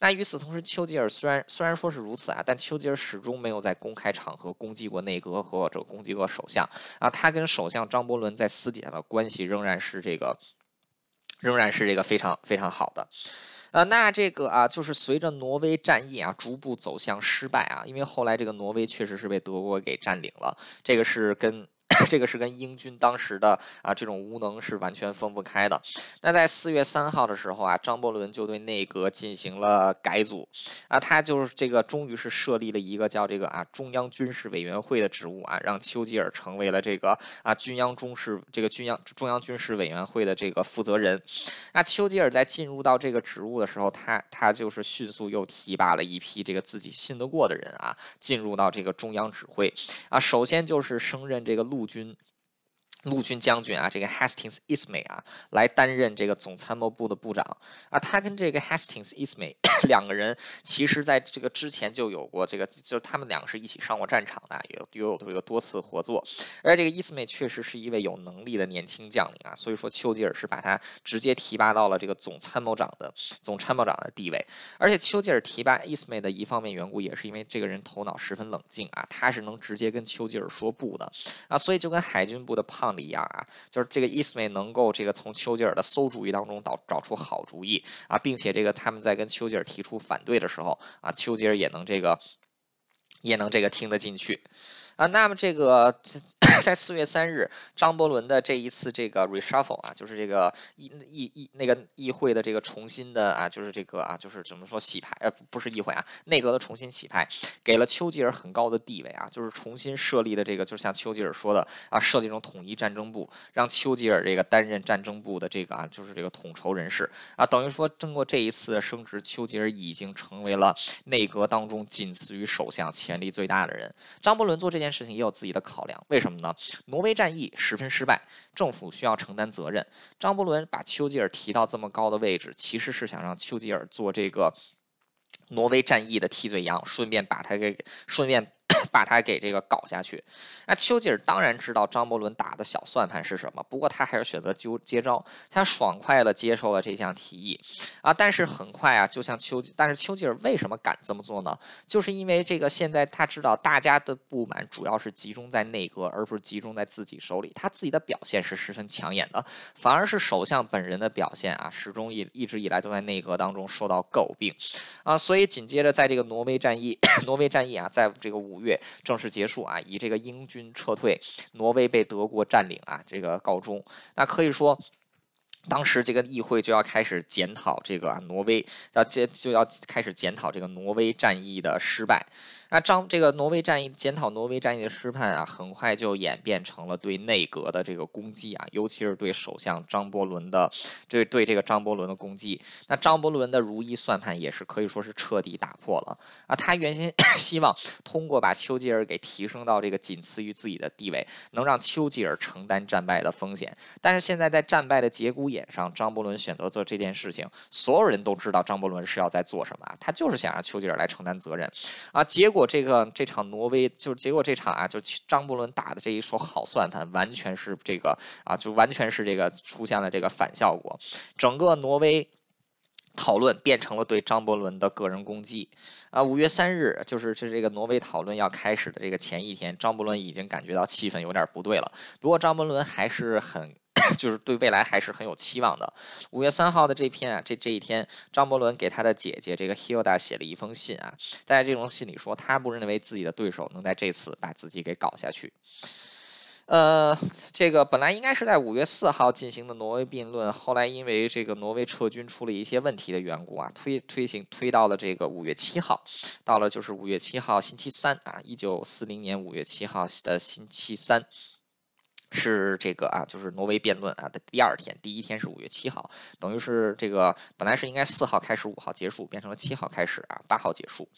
那与此同时，丘吉尔虽然虽然说是如此啊，但丘吉尔始终没有在公开场合攻击过内阁或者攻击过首相啊。他跟首相张伯伦在私底下的关系仍然是这个仍然是这个非常非常好的。呃，那这个啊，就是随着挪威战役啊逐步走向失败啊，因为后来这个挪威确实是被德国给占领了，这个是跟。这个是跟英军当时的啊这种无能是完全分不开的。那在四月三号的时候啊，张伯伦就对内阁进行了改组啊，他就是这个终于是设立了一个叫这个啊中央军事委员会的职务啊，让丘吉尔成为了这个啊军央中事这个军央中央军事委员会的这个负责人。那丘吉尔在进入到这个职务的时候，他他就是迅速又提拔了一批这个自己信得过的人啊，进入到这个中央指挥啊，首先就是升任这个陆。陆军。陆军将军啊，这个 Hastings Ismay 啊，来担任这个总参谋部的部长啊。他跟这个 Hastings Ismay 两个人，其实在这个之前就有过这个，就他们两个是一起上过战场的，也有有这个多次合作。而这个 Ismay 确实是一位有能力的年轻将领啊，所以说丘吉尔是把他直接提拔到了这个总参谋长的总参谋长的地位。而且丘吉尔提拔 Ismay 的一方面缘故，也是因为这个人头脑十分冷静啊，他是能直接跟丘吉尔说不的啊，所以就跟海军部的胖。一样啊，就是这个伊斯梅能够这个从丘吉尔的馊主意当中找找出好主意啊，并且这个他们在跟丘吉尔提出反对的时候啊，丘吉尔也能这个也能这个听得进去。啊，那么这个在四月三日，张伯伦的这一次这个 reshuffle 啊，就是这个议议议那个议会的这个重新的啊，就是这个啊，就是怎么说洗牌呃，不是议会啊，内阁的重新洗牌，给了丘吉尔很高的地位啊，就是重新设立的这个，就像丘吉尔说的啊，设计成统一战争部，让丘吉尔这个担任战争部的这个啊，就是这个统筹人士啊，等于说经过这一次的升职，丘吉尔已经成为了内阁当中仅次于首相潜力最大的人。张伯伦做这。件事情也有自己的考量，为什么呢？挪威战役十分失败，政府需要承担责任。张伯伦把丘吉尔提到这么高的位置，其实是想让丘吉尔做这个挪威战役的替罪羊，顺便把他给顺便。把他给这个搞下去，那丘吉尔当然知道张伯伦打的小算盘是什么，不过他还是选择就接招，他爽快的接受了这项提议啊。但是很快啊，就像丘，但是丘吉尔为什么敢这么做呢？就是因为这个现在他知道大家的不满主要是集中在内阁，而不是集中在自己手里。他自己的表现是十分抢眼的，反而是首相本人的表现啊，始终一一直以来都在内阁当中受到诟病啊。所以紧接着在这个挪威战役，挪威战役啊，在这个五月。正式结束啊，以这个英军撤退，挪威被德国占领啊，这个告终。那可以说，当时这个议会就要开始检讨这个挪威，要接就要开始检讨这个挪威战役的失败。那张这个挪威战役检讨挪威战役的失败啊，很快就演变成了对内阁的这个攻击啊，尤其是对首相张伯伦的这对这个张伯伦的攻击。那张伯伦的如意算盘也是可以说是彻底打破了啊！他原先 希望通过把丘吉尔给提升到这个仅次于自己的地位，能让丘吉尔承担战败的风险。但是现在在战败的节骨眼上，张伯伦选择做这件事情，所有人都知道张伯伦是要在做什么，他就是想让丘吉尔来承担责任啊！结果。这个这场挪威就结果这场啊，就张伯伦打的这一手好算盘，完全是这个啊，就完全是这个出现了这个反效果。整个挪威讨论变成了对张伯伦的个人攻击啊。五月三日，就是是这个挪威讨论要开始的这个前一天，张伯伦已经感觉到气氛有点不对了。不过张伯伦还是很。就是对未来还是很有期望的。五月三号的这篇啊，这这一天，张伯伦给他的姐姐这个 Hilda 写了一封信啊，在这封信里说，他不认为自己的对手能在这次把自己给搞下去。呃，这个本来应该是在五月四号进行的挪威辩论，后来因为这个挪威撤军出了一些问题的缘故啊，推推行推到了这个五月七号，到了就是五月七号星期三啊，一九四零年五月七号的星期三。是这个啊，就是挪威辩论啊的第二天，第一天是五月七号，等于是这个本来是应该四号开始，五号结束，变成了七号开始啊，八号结束。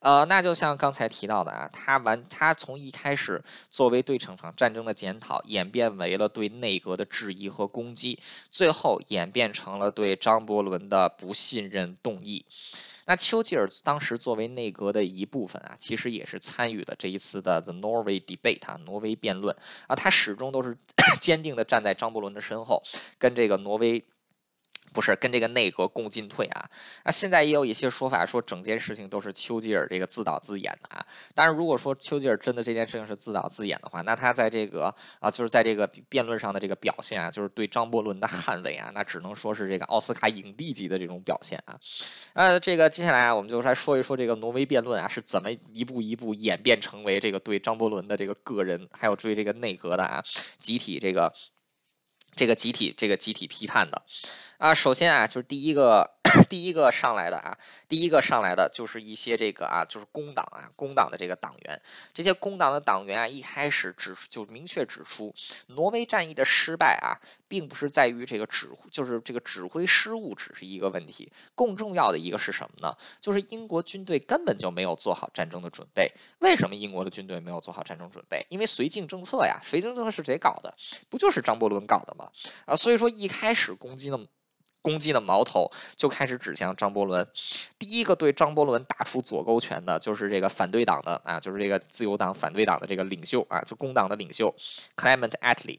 呃，那就像刚才提到的啊，他完他从一开始作为对整场战争的检讨，演变为了对内阁的质疑和攻击，最后演变成了对张伯伦的不信任动议。那丘吉尔当时作为内阁的一部分啊，其实也是参与了这一次的 The Norway Debate 啊，挪威辩论啊，他始终都是 坚定的站在张伯伦的身后，跟这个挪威。不是跟这个内阁共进退啊？那现在也有一些说法说整件事情都是丘吉尔这个自导自演的啊。但是如果说丘吉尔真的这件事情是自导自演的话，那他在这个啊，就是在这个辩论上的这个表现啊，就是对张伯伦的捍卫啊，那只能说是这个奥斯卡影帝级的这种表现啊。呃，这个接下来啊，我们就来说一说这个挪威辩论啊是怎么一步一步演变成为这个对张伯伦的这个个人，还有对这个内阁的啊集体这个这个集体这个集体批判的。啊，首先啊，就是第一个，第一个上来的啊，第一个上来的就是一些这个啊，就是工党啊，工党的这个党员，这些工党的党员啊，一开始指就明确指出，挪威战役的失败啊，并不是在于这个指，就是这个指挥失误只是一个问题，更重要的一个是什么呢？就是英国军队根本就没有做好战争的准备。为什么英国的军队没有做好战争准备？因为绥靖政策呀，绥靖政策是谁搞的？不就是张伯伦搞的吗？啊，所以说一开始攻击呢。攻击的矛头就开始指向张伯伦。第一个对张伯伦打出左勾拳的，就是这个反对党的啊，就是这个自由党反对党的这个领袖啊，就工党的领袖 Clement Attlee。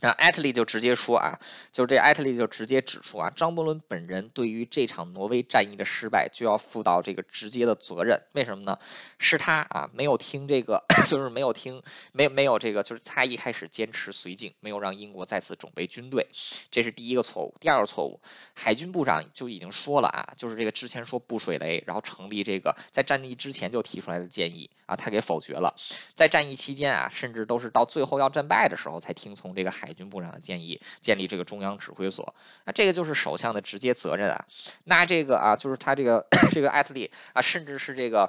那艾特利就直接说啊，就是这艾特利就直接指出啊，张伯伦本人对于这场挪威战役的失败就要负到这个直接的责任。为什么呢？是他啊，没有听这个，就是没有听，没没有这个，就是他一开始坚持绥靖，没有让英国再次准备军队，这是第一个错误。第二个错误，海军部长就已经说了啊，就是这个之前说布水雷，然后成立这个在战役之前就提出来的建议啊，他给否决了。在战役期间啊，甚至都是到最后要战败的时候才听从这个海。海军部长的建议，建立这个中央指挥所，那这个就是首相的直接责任啊。那这个啊，就是他这个 这个艾特利啊，甚至是这个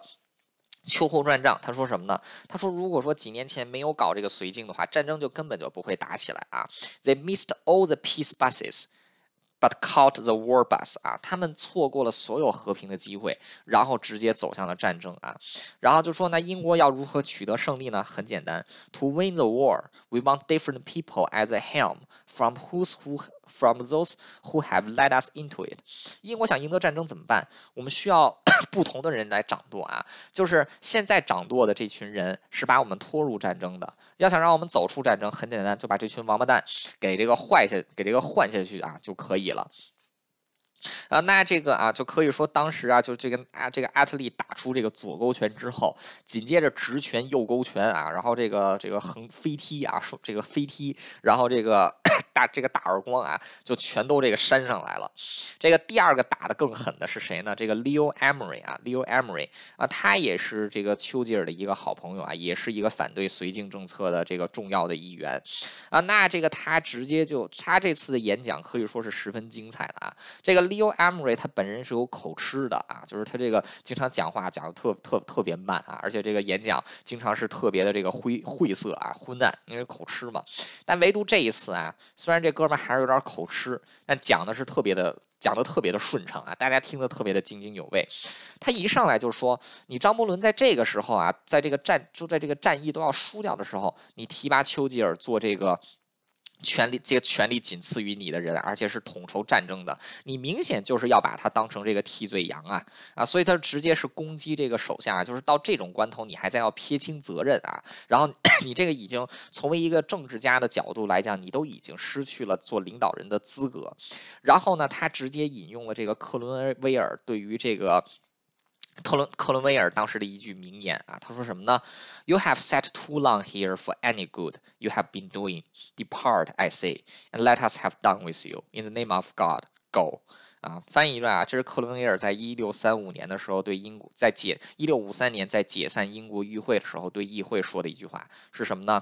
秋后算账，他说什么呢？他说，如果说几年前没有搞这个绥靖的话，战争就根本就不会打起来啊。They missed all the peace buses. But caught the war bus 啊，他们错过了所有和平的机会，然后直接走向了战争啊。然后就说那英国要如何取得胜利呢？很简单，To win the war, we want different people as a helm. From whose who from those who have led us into it。英国想赢得战争怎么办？我们需要 不同的人来掌舵啊。就是现在掌舵的这群人是把我们拖入战争的。要想让我们走出战争，很简单，就把这群王八蛋给这个换下，给这个换下去啊就可以。了。啊，那这个啊，就可以说当时啊，就这个啊，这个阿特利打出这个左勾拳之后，紧接着直拳、右勾拳啊，然后这个这个横飞踢啊，说这个飞踢，然后这个 大这个大耳光啊，就全都这个扇上来了。这个第二个打的更狠的是谁呢？这个 Leo Emery 啊，Leo Emery 啊，他也是这个丘吉尔的一个好朋友啊，也是一个反对绥靖政策的这个重要的一员啊。那这个他直接就他这次的演讲可以说是十分精彩的啊，这个。Leo Emery 他本人是有口吃的啊，就是他这个经常讲话讲的特特特别慢啊，而且这个演讲经常是特别的这个灰晦涩啊昏暗，因为口吃嘛。但唯独这一次啊，虽然这哥们还是有点口吃，但讲的是特别的讲的特别的顺畅啊，大家听得特别的津津有味。他一上来就说：“你张伯伦在这个时候啊，在这个战就在这个战役都要输掉的时候，你提拔丘吉尔做这个。”权力，这个权力仅次于你的人，而且是统筹战争的，你明显就是要把他当成这个替罪羊啊啊！所以他直接是攻击这个手下，就是到这种关头，你还在要撇清责任啊！然后 你这个已经从为一个政治家的角度来讲，你都已经失去了做领导人的资格。然后呢，他直接引用了这个克伦威尔对于这个。克伦克伦威尔当时的一句名言啊，他说什么呢？You have sat too long here for any good you have been doing. Depart, I say, and let us have done with you. In the name of God, go. 啊，翻译一段啊，这是克伦威尔在一六三五年的时候对英国在解一六五三年在解散英国议会的时候对议会说的一句话是什么呢？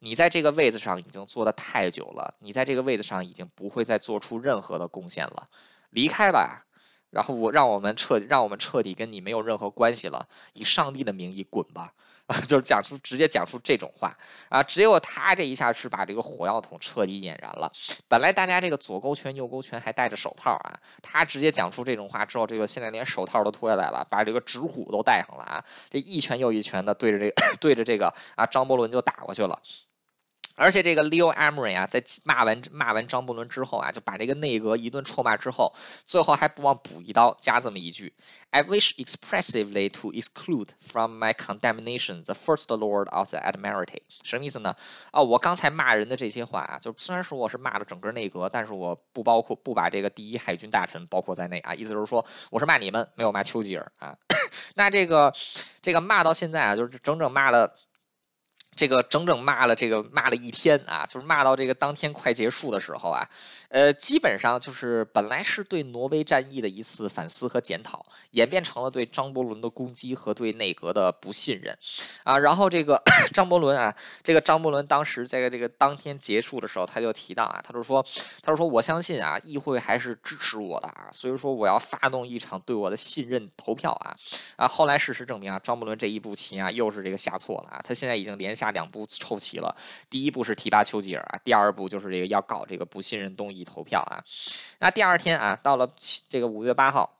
你在这个位子上已经坐得太久了，你在这个位子上已经不会再做出任何的贡献了，离开吧。然后我让我们彻让我们彻底跟你没有任何关系了，以上帝的名义滚吧！啊，就是讲出直接讲出这种话啊，只有他这一下是把这个火药桶彻底点燃了。本来大家这个左勾拳右勾拳还戴着手套啊，他直接讲出这种话之后，这个现在连手套都脱下来了，把这个纸虎都戴上了啊，这一拳又一拳的对着这个 对着这个啊张伯伦就打过去了。而且这个 Leo Amory 啊，在骂完骂完张伯伦之后啊，就把这个内阁一顿臭骂之后，最后还不忘补一刀，加这么一句：“I wish expressively to exclude from my condemnation the First Lord of the Admiralty。”什么意思呢？啊，我刚才骂人的这些话啊，就虽然说我是骂了整个内阁，但是我不包括不把这个第一海军大臣包括在内啊，意思就是说我是骂你们，没有骂丘吉尔啊。那这个这个骂到现在啊，就是整整骂了。这个整整骂了这个骂了一天啊，就是骂到这个当天快结束的时候啊，呃，基本上就是本来是对挪威战役的一次反思和检讨，演变成了对张伯伦的攻击和对内阁的不信任啊。然后这个 张伯伦啊，这个张伯伦当时在这个当天结束的时候，他就提到啊，他就说，他就说我相信啊，议会还是支持我的啊，所以说我要发动一场对我的信任投票啊啊。后来事实证明啊，张伯伦这一步棋啊，又是这个下错了啊，他现在已经连。下两步臭棋了，第一步是提拔丘吉尔啊，第二步就是这个要搞这个不信任动议投票啊。那第二天啊，到了这个五月八号。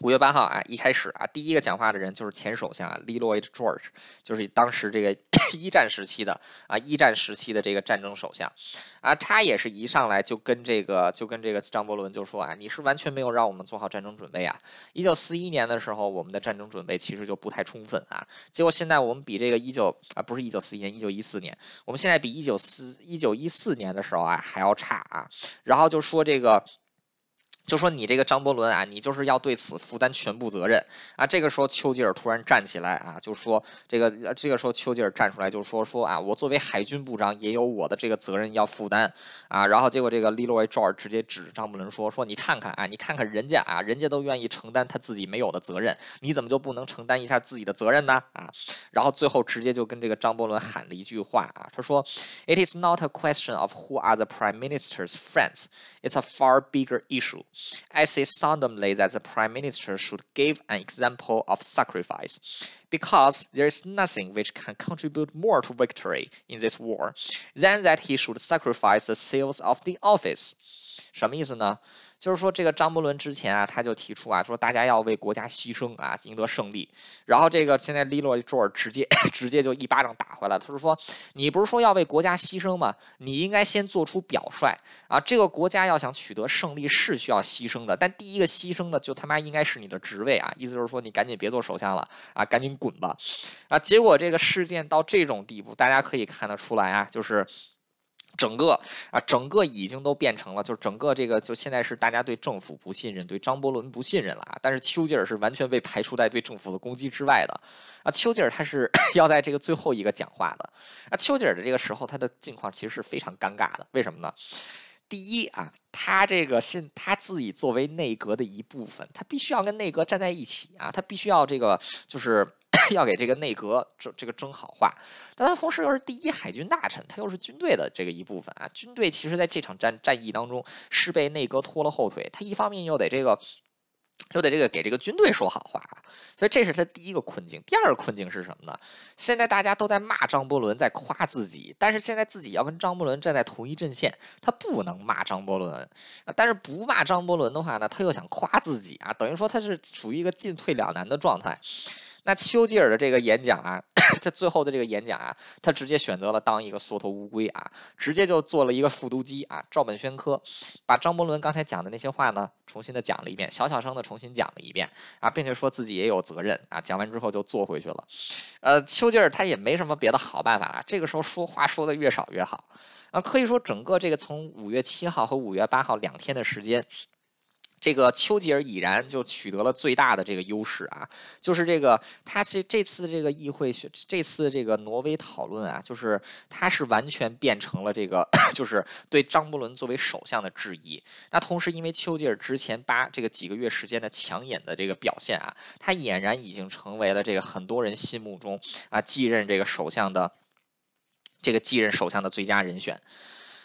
五月八号啊，一开始啊，第一个讲话的人就是前首相啊，Lloyd George，就是当时这个 一战时期的啊，一战时期的这个战争首相啊，他也是一上来就跟这个就跟这个张伯伦就说啊，你是完全没有让我们做好战争准备啊。一九四一年的时候，我们的战争准备其实就不太充分啊，结果现在我们比这个一九啊，不是一九四一年，一九一四年，我们现在比一九四一九一四年的时候啊还要差啊。然后就说这个。就说你这个张伯伦啊，你就是要对此负担全部责任啊！这个时候丘吉尔突然站起来啊，就说这个这个时候丘吉尔站出来就说说啊，我作为海军部长也有我的这个责任要负担啊！然后结果这个利洛维·赵尔直接指着张伯伦说说你看看啊，你看看人家啊，人家都愿意承担他自己没有的责任，你怎么就不能承担一下自己的责任呢？啊！然后最后直接就跟这个张伯伦喊了一句话啊，他说：“It is not a question of who are the prime minister's friends; it's a far bigger issue.” I say solemnly that the Prime Minister should give an example of sacrifice, because there is nothing which can contribute more to victory in this war than that he should sacrifice the sales of the office. 什么意思呢？ 就是说，这个张伯伦之前啊，他就提出啊，说大家要为国家牺牲啊，赢得胜利。然后这个现在利洛卓尔直接 直接就一巴掌打回来，他就说，你不是说要为国家牺牲吗？你应该先做出表率啊。这个国家要想取得胜利是需要牺牲的，但第一个牺牲的就他妈应该是你的职位啊。意思就是说，你赶紧别做首相了啊，赶紧滚吧啊。结果这个事件到这种地步，大家可以看得出来啊，就是。整个啊，整个已经都变成了，就是整个这个，就现在是大家对政府不信任，对张伯伦不信任了啊。但是丘吉尔是完全被排除在对政府的攻击之外的啊。丘吉尔他是 要在这个最后一个讲话的啊。丘吉尔的这个时候，他的境况其实是非常尴尬的。为什么呢？第一啊，他这个现他自己作为内阁的一部分，他必须要跟内阁站在一起啊，他必须要这个就是。要给这个内阁这这个争好话，但他同时又是第一海军大臣，他又是军队的这个一部分啊。军队其实在这场战战役当中是被内阁拖了后腿，他一方面又得这个又得这个给这个军队说好话，所以这是他第一个困境。第二个困境是什么呢？现在大家都在骂张伯伦，在夸自己，但是现在自己要跟张伯伦站在同一阵线，他不能骂张伯伦啊。但是不骂张伯伦的话呢，他又想夸自己啊，等于说他是处于一个进退两难的状态。那丘吉尔的这个演讲啊，他最后的这个演讲啊，他直接选择了当一个缩头乌龟啊，直接就做了一个复读机啊，照本宣科，把张伯伦刚才讲的那些话呢，重新的讲了一遍，小小声的重新讲了一遍啊，并且说自己也有责任啊，讲完之后就坐回去了。呃，丘吉尔他也没什么别的好办法了，这个时候说话说的越少越好啊，可以说整个这个从五月七号和五月八号两天的时间。这个丘吉尔已然就取得了最大的这个优势啊，就是这个他这这次这个议会这次这个挪威讨论啊，就是他是完全变成了这个 就是对张伯伦作为首相的质疑。那同时因为丘吉尔之前八这个几个月时间的抢眼的这个表现啊，他俨然已经成为了这个很多人心目中啊继任这个首相的这个继任首相的最佳人选。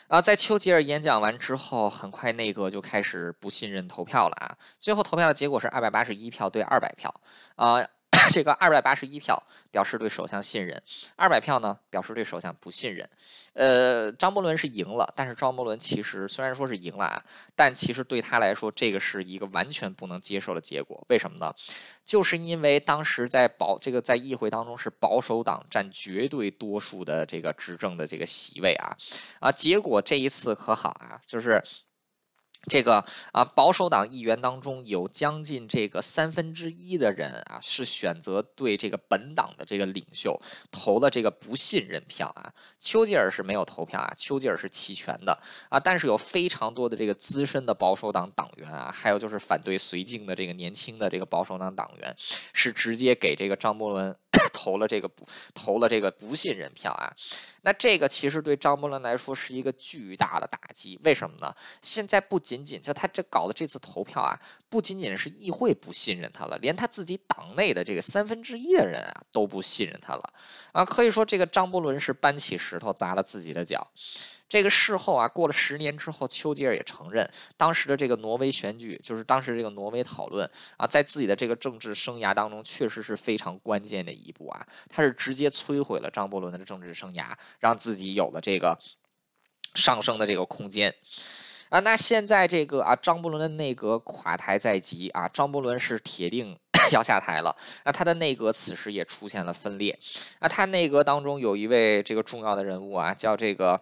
啊，在丘吉尔演讲完之后，很快内阁就开始不信任投票了啊。最后投票的结果是二百八十一票对二百票啊。这个二百八十一票表示对首相信任，二百票呢表示对首相不信任。呃，张伯伦是赢了，但是张伯伦其实虽然说是赢了啊，但其实对他来说，这个是一个完全不能接受的结果。为什么呢？就是因为当时在保这个在议会当中是保守党占绝对多数的这个执政的这个席位啊啊，结果这一次可好啊，就是。这个啊，保守党议员当中有将近这个三分之一的人啊，是选择对这个本党的这个领袖投了这个不信任票啊。丘吉尔是没有投票啊，丘吉尔是弃权的啊。但是有非常多的这个资深的保守党党员啊，还有就是反对绥靖的这个年轻的这个保守党党员，是直接给这个张伯伦 投了这个不投了这个不信任票啊。那这个其实对张伯伦来说是一个巨大的打击，为什么呢？现在不仅仅就他这搞的这次投票啊，不仅仅是议会不信任他了，连他自己党内的这个三分之一的人啊都不信任他了啊！可以说这个张伯伦是搬起石头砸了自己的脚。这个事后啊，过了十年之后，丘吉尔也承认，当时的这个挪威选举，就是当时这个挪威讨论啊，在自己的这个政治生涯当中，确实是非常关键的一步啊，他是直接摧毁了张伯伦的政治生涯，让自己有了这个上升的这个空间啊。那现在这个啊，张伯伦的内阁垮台在即啊，张伯伦是铁定 要下台了。那他的内阁此时也出现了分裂啊，他内阁当中有一位这个重要的人物啊，叫这个。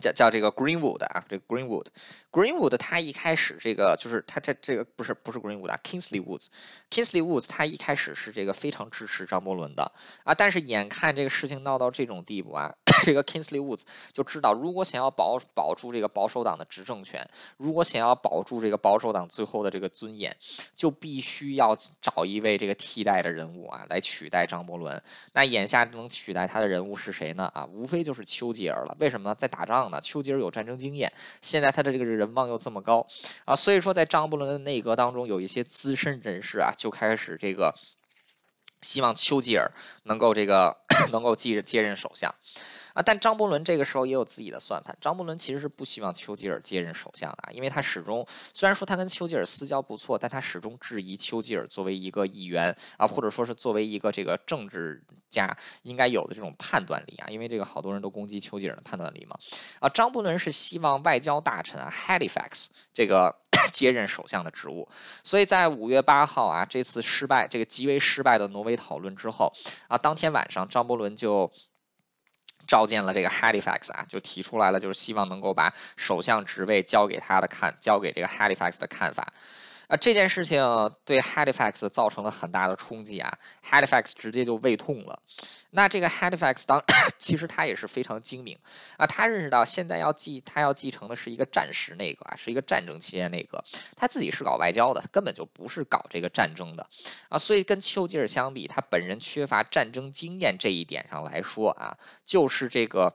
叫叫这个 Greenwood 啊，这个 Greenwood，Greenwood 他一开始这个就是他他这个不是不是 Greenwood 啊，Kingsley Woods，Kingsley Woods 他一开始是这个非常支持张伯伦的啊，但是眼看这个事情闹到这种地步啊，这个 Kingsley Woods 就知道，如果想要保保住这个保守党的执政权，如果想要保住这个保守党最后的这个尊严，就必须要找一位这个替代的人物啊，来取代张伯伦。那眼下能取代他的人物是谁呢？啊，无非就是丘吉尔了。为什么呢？在打仗。丘吉尔有战争经验，现在他的这个人望又这么高啊，所以说在张伯伦的内阁当中，有一些资深人士啊，就开始这个希望丘吉尔能够这个 能够继接任首相。啊，但张伯伦这个时候也有自己的算盘。张伯伦其实是不希望丘吉尔接任首相的啊，因为他始终虽然说他跟丘吉尔私交不错，但他始终质疑丘吉尔作为一个议员啊，或者说是作为一个这个政治家应该有的这种判断力啊，因为这个好多人都攻击丘吉尔的判断力嘛。啊，张伯伦是希望外交大臣啊 Halifax 这个 接任首相的职务，所以在五月八号啊这次失败，这个极为失败的挪威讨论之后啊，当天晚上张伯伦就。召见了这个 Halifax 啊，就提出来了，就是希望能够把首相职位交给他的看，交给这个 Halifax 的看法。啊，这件事情对 Halifax 造成了很大的冲击啊，Halifax 直接就胃痛了。那这个 Halifax 当 其实他也是非常精明。啊，他认识到现在要继他要继承的是一个战时内阁啊，是一个战争期间内阁，他自己是搞外交的，根本就不是搞这个战争的。啊，所以跟丘吉尔相比，他本人缺乏战争经验这一点上来说啊，就是这个。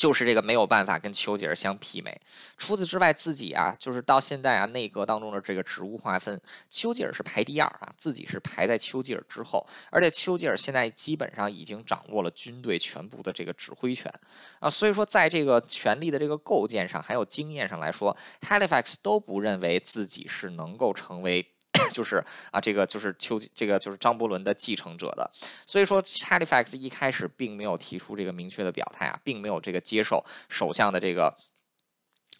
就是这个没有办法跟丘吉尔相媲美。除此之外，自己啊，就是到现在啊，内阁当中的这个职务划分，丘吉尔是排第二啊，自己是排在丘吉尔之后。而且丘吉尔现在基本上已经掌握了军队全部的这个指挥权啊，所以说在这个权力的这个构建上，还有经验上来说，Halifax 都不认为自己是能够成为。就是啊，这个就是丘，这个就是张伯伦的继承者的，所以说 Halifax 一开始并没有提出这个明确的表态啊，并没有这个接受首相的这个。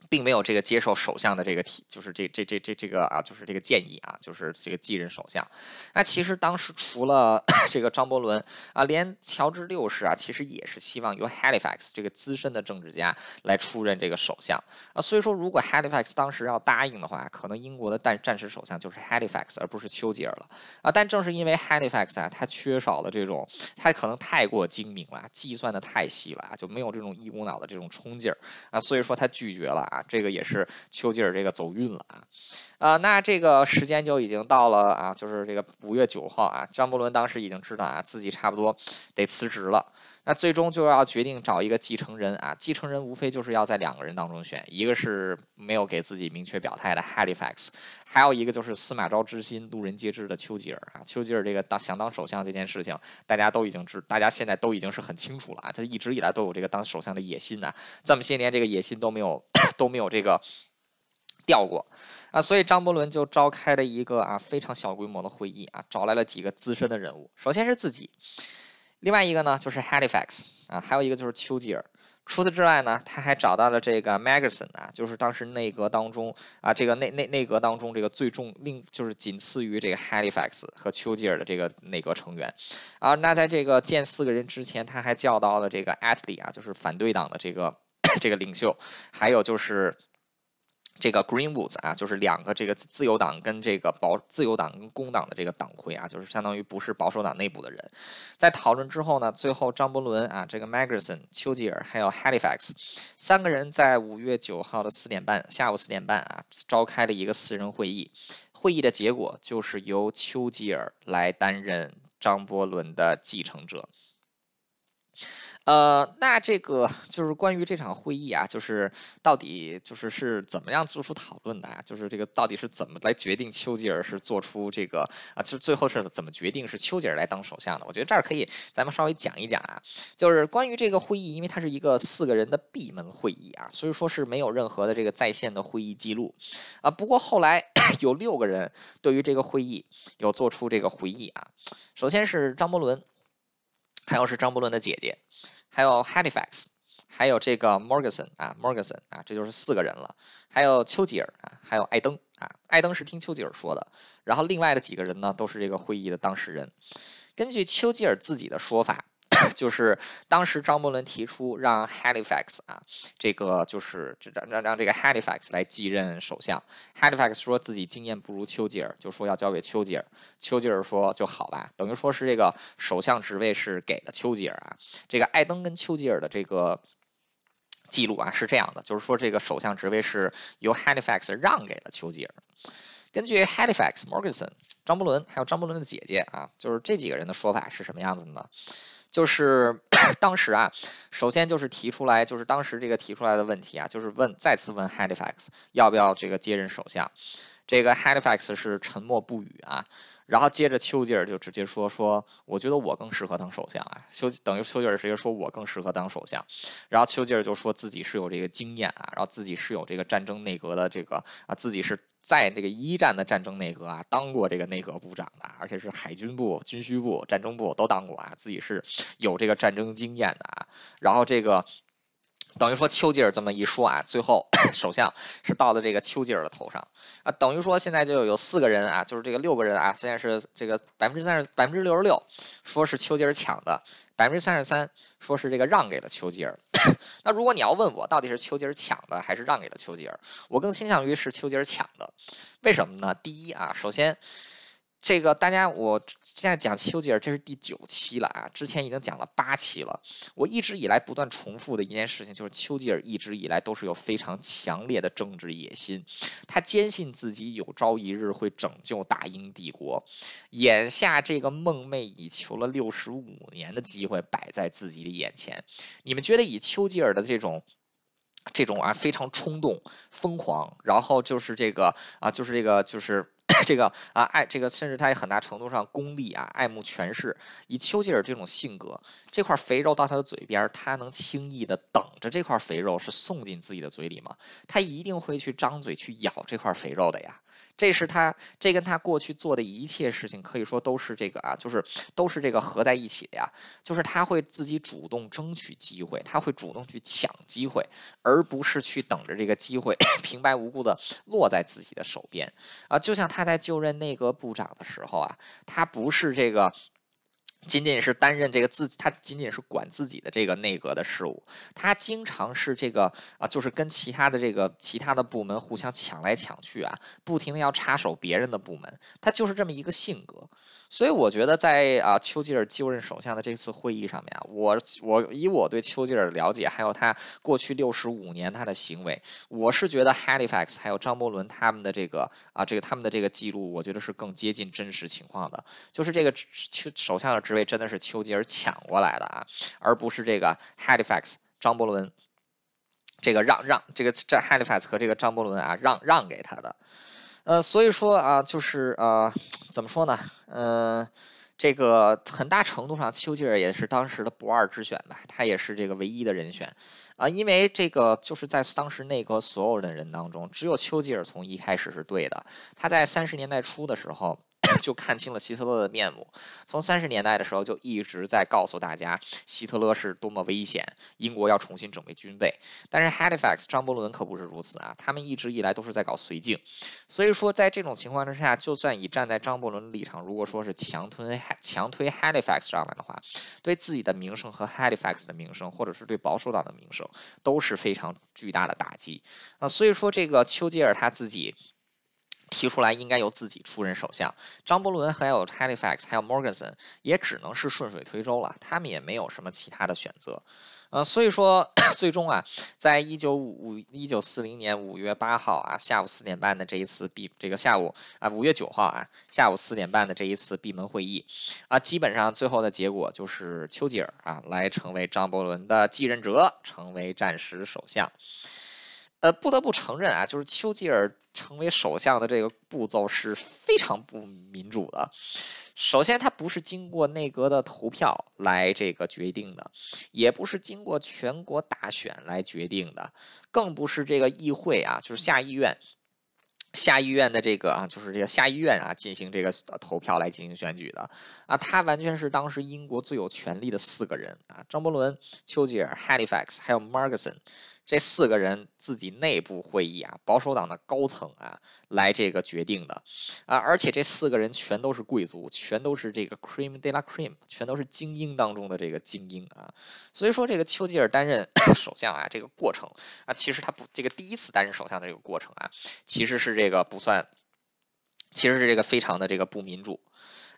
并没有这个接受首相的这个提，就是这这这这这个啊，就是这个建议啊，就是这个继任首相。那其实当时除了 这个张伯伦啊，连乔治六世啊，其实也是希望由 Halifax 这个资深的政治家来出任这个首相啊。所以说，如果 Halifax 当时要答应的话，可能英国的战战时首相就是 Halifax，而不是丘吉尔了啊。但正是因为 Halifax 啊，他缺少了这种，他可能太过精明了，计算的太细了啊，就没有这种一股脑的这种冲劲儿啊，所以说他拒绝了啊。这个也是丘吉尔这个走运了啊，啊，那这个时间就已经到了啊，就是这个五月九号啊，张伯伦当时已经知道啊，自己差不多得辞职了。那最终就要决定找一个继承人啊，继承人无非就是要在两个人当中选，一个是没有给自己明确表态的 Halifax，还有一个就是司马昭之心，路人皆知的丘吉尔啊。丘吉尔这个当想当首相这件事情，大家都已经知，大家现在都已经是很清楚了啊，他一直以来都有这个当首相的野心呐，这么些年这个野心都没有都没有这个。掉过啊，所以张伯伦就召开了一个啊非常小规模的会议啊，找来了几个资深的人物，首先是自己，另外一个呢就是 Halifax 啊，还有一个就是丘吉尔。除此之外呢，他还找到了这个 Magazine 啊，就是当时内阁当中啊，这个内内内阁当中这个最重另就是仅次于这个 Halifax 和丘吉尔的这个内阁成员啊。那在这个见四个人之前，他还叫到了这个 Attlee 啊，就是反对党的这个 这个领袖，还有就是。这个 Greenwoods 啊，就是两个这个自由党跟这个保自由党跟工党的这个党魁啊，就是相当于不是保守党内部的人，在讨论之后呢，最后张伯伦啊，这个 Magazine、丘吉尔还有 Halifax 三个人在五月九号的四点半，下午四点半啊，召开了一个私人会议。会议的结果就是由丘吉尔来担任张伯伦的继承者。呃，那这个就是关于这场会议啊，就是到底就是是怎么样做出讨论的啊？就是这个到底是怎么来决定丘吉尔是做出这个啊？就最后是怎么决定是丘吉尔来当首相的？我觉得这儿可以咱们稍微讲一讲啊。就是关于这个会议，因为它是一个四个人的闭门会议啊，所以说是没有任何的这个在线的会议记录啊。不过后来 有六个人对于这个会议有做出这个回忆啊。首先是张伯伦。还有是张伯伦的姐姐，还有 Halifax，还有这个 Morgeson 啊，Morgeson 啊，这就是四个人了。还有丘吉尔啊，还有艾登啊，艾登是听丘吉尔说的。然后另外的几个人呢，都是这个会议的当事人。根据丘吉尔自己的说法。就是当时张伯伦提出让 Halifax 啊，这个就是让让让这个 Halifax 来继任首相。Halifax 说自己经验不如丘吉尔，就说要交给丘吉尔。丘吉尔说就好吧，等于说是这个首相职位是给了丘吉尔啊。这个艾登跟丘吉尔的这个记录啊是这样的，就是说这个首相职位是由 Halifax 让给了丘吉尔。根据 Halifax、Morganson、张伯伦还有张伯伦的姐姐啊，就是这几个人的说法是什么样子呢？就是 当时啊，首先就是提出来，就是当时这个提出来的问题啊，就是问再次问 Halifax 要不要这个接任首相，这个 Halifax 是沉默不语啊。然后接着丘吉尔就直接说说，我觉得我更适合当首相啊。丘等于丘吉尔直接说我更适合当首相，然后丘吉尔就说自己是有这个经验啊，然后自己是有这个战争内阁的这个啊，自己是在这个一战的战争内阁啊当过这个内阁部长的，而且是海军部、军需部、战争部都当过啊，自己是有这个战争经验的啊。然后这个。等于说丘吉尔这么一说啊，最后 首相是到了这个丘吉尔的头上啊。等于说现在就有四个人啊，就是这个六个人啊，现在是这个百分之三十百分之六十六说是丘吉尔抢的，百分之三十三说是这个让给了丘吉尔。那如果你要问我到底是丘吉尔抢的还是让给了丘吉尔，我更倾向于是丘吉尔抢的。为什么呢？第一啊，首先。这个大家，我现在讲丘吉尔，这是第九期了啊，之前已经讲了八期了。我一直以来不断重复的一件事情，就是丘吉尔一直以来都是有非常强烈的政治野心，他坚信自己有朝一日会拯救大英帝国。眼下这个梦寐以求了六十五年的机会摆在自己的眼前，你们觉得以丘吉尔的这种这种啊非常冲动、疯狂，然后就是这个啊就是这个就是。这个啊，爱这个，甚至他也很大程度上功利啊，爱慕权势。以丘吉尔这种性格，这块肥肉到他的嘴边，他能轻易的等着这块肥肉是送进自己的嘴里吗？他一定会去张嘴去咬这块肥肉的呀。这是他，这跟他过去做的一切事情可以说都是这个啊，就是都是这个合在一起的呀。就是他会自己主动争取机会，他会主动去抢机会，而不是去等着这个机会 平白无故的落在自己的手边啊。就像他在就任内阁部长的时候啊，他不是这个。仅仅是担任这个自，他仅仅是管自己的这个内阁的事务，他经常是这个啊，就是跟其他的这个其他的部门互相抢来抢去啊，不停的要插手别人的部门，他就是这么一个性格。所以我觉得在啊丘吉尔就任首相的这次会议上面啊，我我以我对丘吉尔的了解，还有他过去六十五年他的行为，我是觉得 Halifax 还有张伯伦他们的这个啊这个他们的这个记录，我觉得是更接近真实情况的，就是这个首首相的职位真的是丘吉尔抢过来的啊，而不是这个 Halifax 张伯伦这个让让这个这 Halifax 和这个张伯伦啊让让给他的。呃，所以说啊，就是呃，怎么说呢？呃，这个很大程度上，丘吉尔也是当时的不二之选吧，他也是这个唯一的人选啊，因为这个就是在当时内阁所有的人当中，只有丘吉尔从一开始是对的。他在三十年代初的时候。就看清了希特勒的面目，从三十年代的时候就一直在告诉大家希特勒是多么危险，英国要重新准备军备。但是 Halifax 张伯伦可不是如此啊，他们一直以来都是在搞绥靖。所以说，在这种情况之下，就算以站在张伯伦立场，如果说是强推强推 Halifax 上来的话，对自己的名声和 Halifax 的名声，或者是对保守党的名声，都是非常巨大的打击啊。所以说，这个丘吉尔他自己。提出来应该由自己出任首相，张伯伦还有 Halifax 还有 Morganson 也只能是顺水推舟了，他们也没有什么其他的选择，呃，所以说 最终啊，在一九五一九四零年五月八号啊下午四点半的这一次闭这个下午啊五月九号啊下午四点半的这一次闭门会议。啊，基本上最后的结果就是丘吉尔啊来成为张伯伦的继任者，成为战时首相。呃，不得不承认啊，就是丘吉尔成为首相的这个步骤是非常不民主的。首先，他不是经过内阁的投票来这个决定的，也不是经过全国大选来决定的，更不是这个议会啊，就是下议院，下议院的这个啊，就是这个下议院啊进行这个投票来进行选举的啊。他完全是当时英国最有权力的四个人啊，张伯伦、丘吉尔、Halifax 还有 Margason。这四个人自己内部会议啊，保守党的高层啊，来这个决定的啊，而且这四个人全都是贵族，全都是这个 cream de la cream，全都是精英当中的这个精英啊。所以说，这个丘吉尔担任 首相啊，这个过程啊，其实他不这个第一次担任首相的这个过程啊，其实是这个不算，其实是这个非常的这个不民主。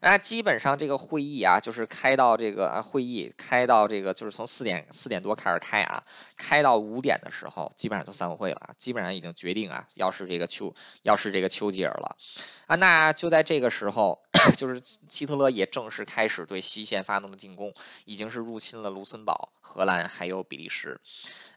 那基本上这个会议啊，就是开到这个啊，会议开到这个，就是从四点四点多开始开啊，开到五点的时候，基本上就散会了，基本上已经决定啊，要是这个丘，要是这个丘吉尔了啊，那就在这个时候，就是希特勒也正式开始对西线发动了进攻，已经是入侵了卢森堡、荷兰还有比利时。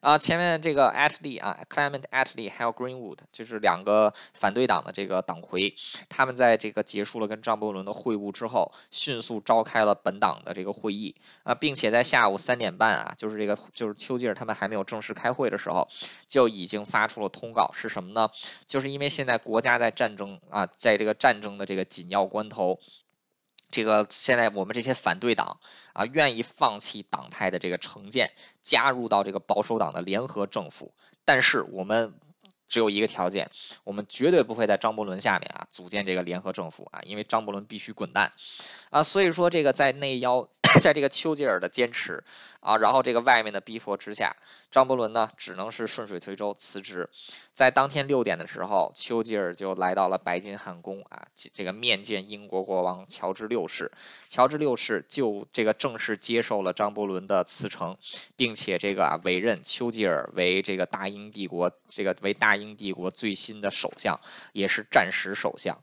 啊，前面这个 Atlee 啊，Clement Atlee 还有 Greenwood，就是两个反对党的这个党魁，他们在这个结束了跟张伯伦的会晤之后，迅速召开了本党的这个会议啊，并且在下午三点半啊，就是这个就是丘吉尔他们还没有正式开会的时候，就已经发出了通告，是什么呢？就是因为现在国家在战争啊，在这个战争的这个紧要关头。这个现在我们这些反对党啊，愿意放弃党派的这个成见，加入到这个保守党的联合政府，但是我们只有一个条件，我们绝对不会在张伯伦下面啊组建这个联合政府啊，因为张伯伦必须滚蛋啊，所以说这个在内妖。在这个丘吉尔的坚持啊，然后这个外面的逼迫之下，张伯伦呢只能是顺水推舟辞职。在当天六点的时候，丘吉尔就来到了白金汉宫啊，这个面见英国国王乔治六世。乔治六世就这个正式接受了张伯伦的辞呈，并且这个啊委任丘吉尔为这个大英帝国这个为大英帝国最新的首相，也是战时首相。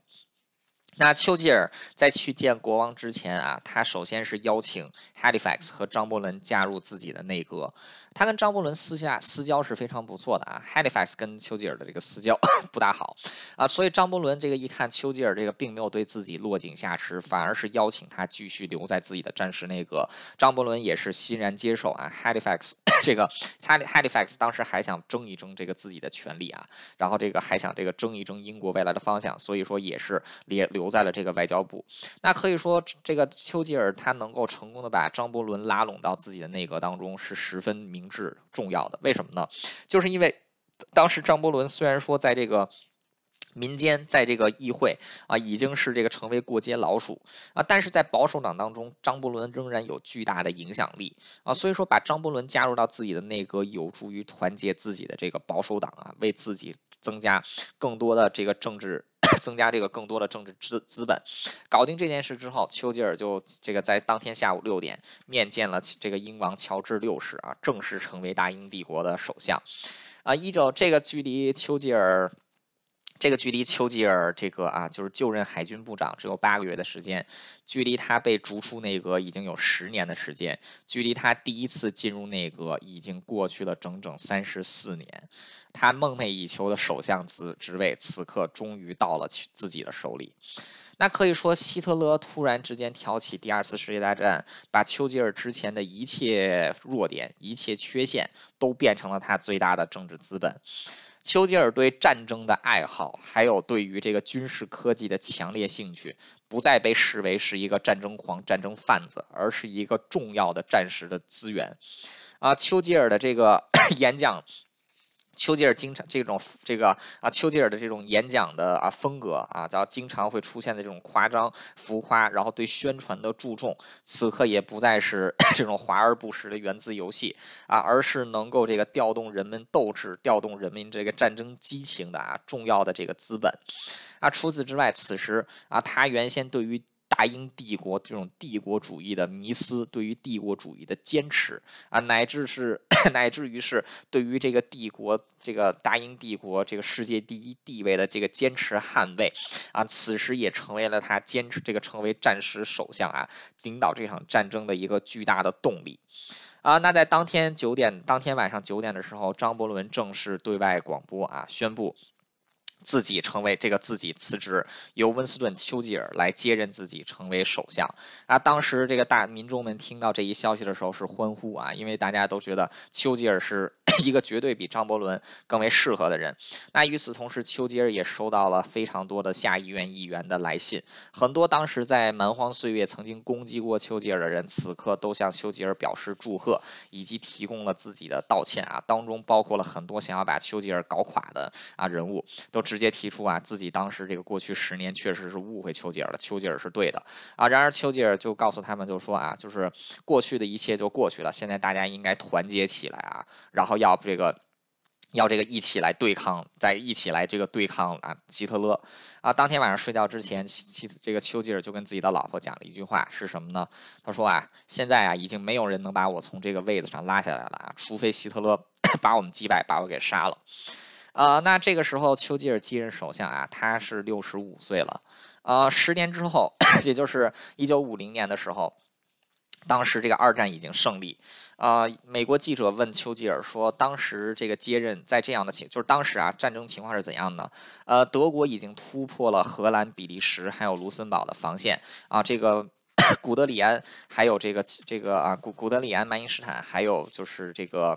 那丘吉尔在去见国王之前啊，他首先是邀请 Halifax 和张伯伦加入自己的内阁。他跟张伯伦私下私交是非常不错的啊，Halifax 跟丘吉尔的这个私交 不大好啊，所以张伯伦这个一看丘吉尔这个并没有对自己落井下石，反而是邀请他继续留在自己的战时内阁。张伯伦也是欣然接受啊，Halifax 这个 Halifax 当时还想争一争这个自己的权利啊，然后这个还想这个争一争英国未来的方向，所以说也是留留在了这个外交部。那可以说这个丘吉尔他能够成功的把张伯伦拉拢到自己的内阁当中，是十分明。明智重要的，为什么呢？就是因为当时张伯伦虽然说在这个民间，在这个议会啊，已经是这个成为过街老鼠啊，但是在保守党当中，张伯伦仍然有巨大的影响力啊，所以说把张伯伦加入到自己的内阁，有助于团结自己的这个保守党啊，为自己增加更多的这个政治。增加这个更多的政治资资本，搞定这件事之后，丘吉尔就这个在当天下午六点面见了这个英王乔治六世啊，正式成为大英帝国的首相。啊，一九这个距离丘吉尔，这个距离丘吉尔这个啊，就是就任海军部长只有八个月的时间，距离他被逐出内阁已经有十年的时间，距离他第一次进入内阁已经过去了整整三十四年。他梦寐以求的首相职职位，此刻终于到了自己的手里。那可以说，希特勒突然之间挑起第二次世界大战，把丘吉尔之前的一切弱点、一切缺陷，都变成了他最大的政治资本。丘吉尔对战争的爱好，还有对于这个军事科技的强烈兴趣，不再被视为是一个战争狂、战争贩子，而是一个重要的战时的资源。啊，丘吉尔的这个 演讲。丘吉尔经常这种这个啊，丘吉尔的这种演讲的啊风格啊，叫经常会出现的这种夸张浮夸，然后对宣传的注重，此刻也不再是 这种华而不实的源自游戏啊，而是能够这个调动人们斗志、调动人民这个战争激情的啊重要的这个资本啊。除此之外，此时啊，他原先对于大英帝国这种帝国主义的迷思，对于帝国主义的坚持啊，乃至是 乃至于是对于这个帝国这个大英帝国这个世界第一地位的这个坚持捍卫啊，此时也成为了他坚持这个成为战时首相啊，领导这场战争的一个巨大的动力啊。那在当天九点，当天晚上九点的时候，张伯伦正式对外广播啊，宣布。自己成为这个自己辞职，由温斯顿·丘吉尔来接任自己成为首相啊！当时这个大民众们听到这一消息的时候是欢呼啊，因为大家都觉得丘吉尔是。一个绝对比张伯伦更为适合的人。那与此同时，丘吉尔也收到了非常多的下议院议员的来信，很多当时在蛮荒岁月曾经攻击过丘吉尔的人，此刻都向丘吉尔表示祝贺，以及提供了自己的道歉啊。当中包括了很多想要把丘吉尔搞垮的啊人物，都直接提出啊自己当时这个过去十年确实是误会丘吉尔了，丘吉尔是对的啊。然而丘吉尔就告诉他们，就说啊，就是过去的一切就过去了，现在大家应该团结起来啊，然后。要这个，要这个一起来对抗，在一起来这个对抗啊，希特勒啊！当天晚上睡觉之前，妻这个丘吉尔就跟自己的老婆讲了一句话，是什么呢？他说啊，现在啊，已经没有人能把我从这个位子上拉下来了啊，除非希特勒 把我们击败，把我给杀了。啊，那这个时候丘吉尔继任首相啊，他是六十五岁了。啊，十年之后，也就是一九五零年的时候。当时这个二战已经胜利，啊，美国记者问丘吉尔说：“当时这个接任在这样的情，就是当时啊，战争情况是怎样呢？呃，德国已经突破了荷兰、比利时还有卢森堡的防线啊，这个古德里安还有这个这个啊古古德里安、曼因斯坦，还有就是这个。”